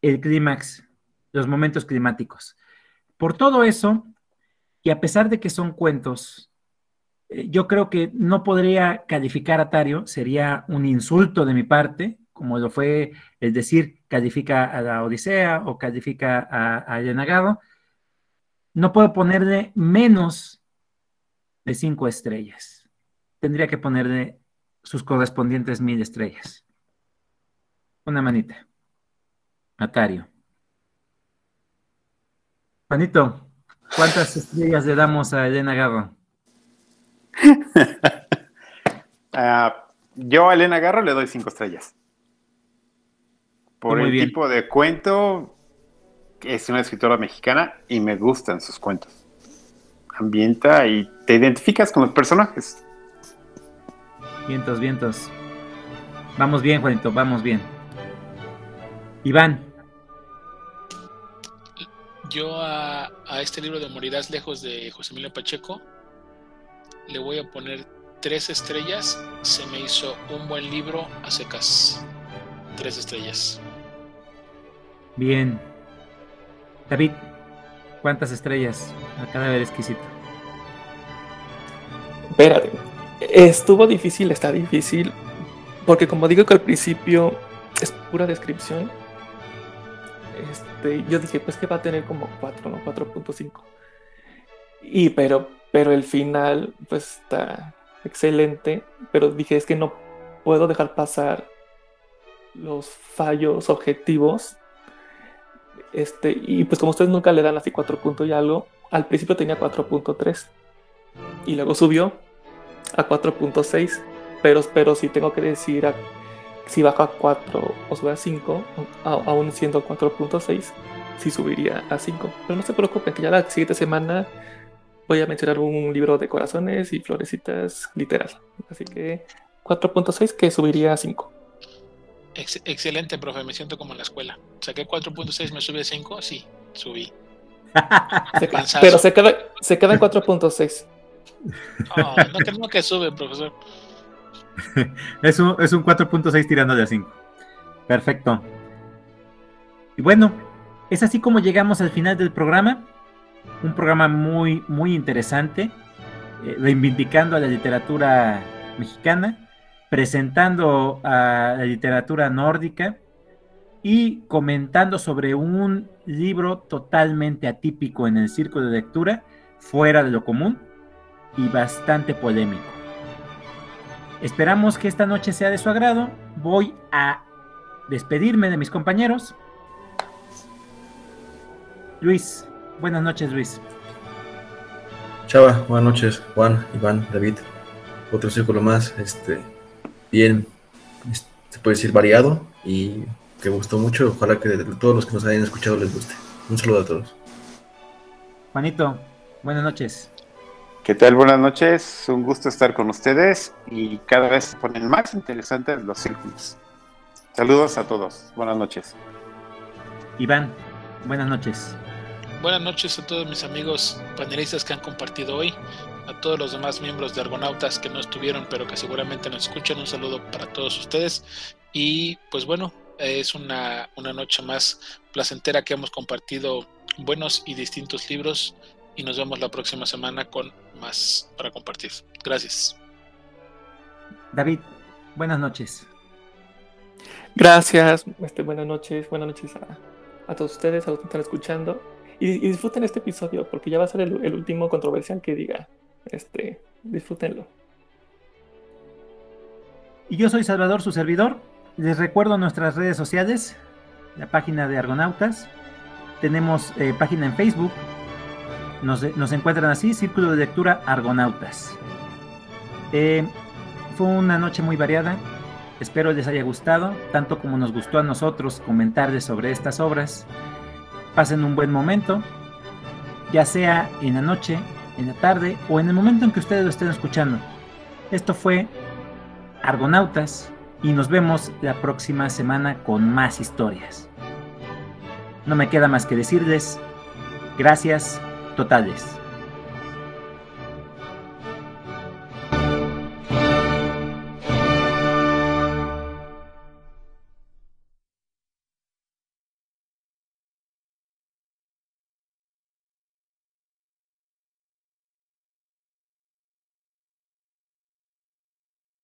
el clímax, los momentos climáticos. Por todo eso, y a pesar de que son cuentos, eh, yo creo que no podría calificar a Tario, sería un insulto de mi parte, como lo fue el decir califica a la Odisea o califica a, a. No puedo ponerle menos de cinco estrellas. Tendría que ponerle sus correspondientes mil estrellas. Una manita. Atario. Juanito, ¿cuántas estrellas le damos a Elena Garro? <laughs> Ah, yo a Elena Garro le doy cinco estrellas. Por el tipo de cuento, es una escritora mexicana y me gustan sus cuentos. Ambienta y te identificas con los personajes. Vientos, vientos. Vamos bien, Juanito, vamos bien. Iván. Yo a, este libro de Morirás lejos de José Emilio Pacheco le voy a poner tres estrellas. Se me hizo un buen libro a secas. Tres estrellas. Bien. David, ¿cuántas estrellas a cadáver exquisito? Espérate. Estuvo difícil, está difícil, porque como digo que al principio es pura descripción, este, yo dije, pues que va a tener como 4, ¿no? 4.5. Y pero, pero el final, pues está excelente, pero dije, es que no puedo dejar pasar los fallos objetivos. Este, y pues como ustedes nunca le dan así 4 puntos y algo, al principio tenía 4.3 y luego subió a 4.6, pero, pero sí tengo que decir si baja a 4 o sube a 5, aún siendo 4.6, sí subiría a 5. Pero no se preocupen, que ya la siguiente semana voy a mencionar un libro de corazones y florecitas literal. Así que 4.6 que subiría a 5. excelente, profe, me siento como en la escuela. Saqué 4.6, me sube a 5, sí, subí. <laughs> pero se queda, se queda en 4.6. Oh, no creo que sube, profesor. <laughs> es un, es un 4.6 tirando de a 5. Perfecto. Y bueno, es así como llegamos al final del programa. Un programa muy, muy interesante, eh, reivindicando a la literatura mexicana, presentando a la literatura nórdica y comentando sobre un libro totalmente atípico en el círculo de lectura, fuera de lo común y bastante polémico. Esperamos que esta noche sea de su agrado. Voy a despedirme de mis compañeros. Luis, buenas noches Luis. Chava, buenas noches, Juan, Iván, David. Otro círculo más, este, bien, se puede decir variado y que gustó mucho. Ojalá que todos los que nos hayan escuchado les guste. Un saludo a todos. Juanito, buenas noches. ¿Qué tal? Buenas noches. Un gusto estar con ustedes y cada vez se ponen más interesantes los círculos. Saludos a todos. Buenas noches. Iván, buenas noches. Buenas noches a todos mis amigos panelistas que han compartido hoy, a todos los demás miembros de Argonautas que no estuvieron pero que seguramente nos escuchan. Un saludo para todos ustedes y pues bueno, es una, una noche más placentera que hemos compartido buenos y distintos libros y nos vemos la próxima semana con más para compartir. Gracias. David, buenas noches. Gracias, este, buenas noches, buenas noches a, todos ustedes, a los que están escuchando. Y, disfruten este episodio, porque ya va a ser el, último controversial que diga. Este, disfrútenlo. Y yo soy Salvador, su servidor. Les recuerdo nuestras redes sociales, la página de Argonautas. Tenemos eh, página en Facebook, nos, encuentran así, Círculo de Lectura Argonautas. Eh, fue una noche muy variada, espero les haya gustado, tanto como nos gustó a nosotros comentarles sobre estas obras. Pasen un buen momento, ya sea en la noche, en la tarde o en el momento en que ustedes lo estén escuchando. Esto fue Argonautas y nos vemos la próxima semana con más historias. No me queda más que decirles gracias totales.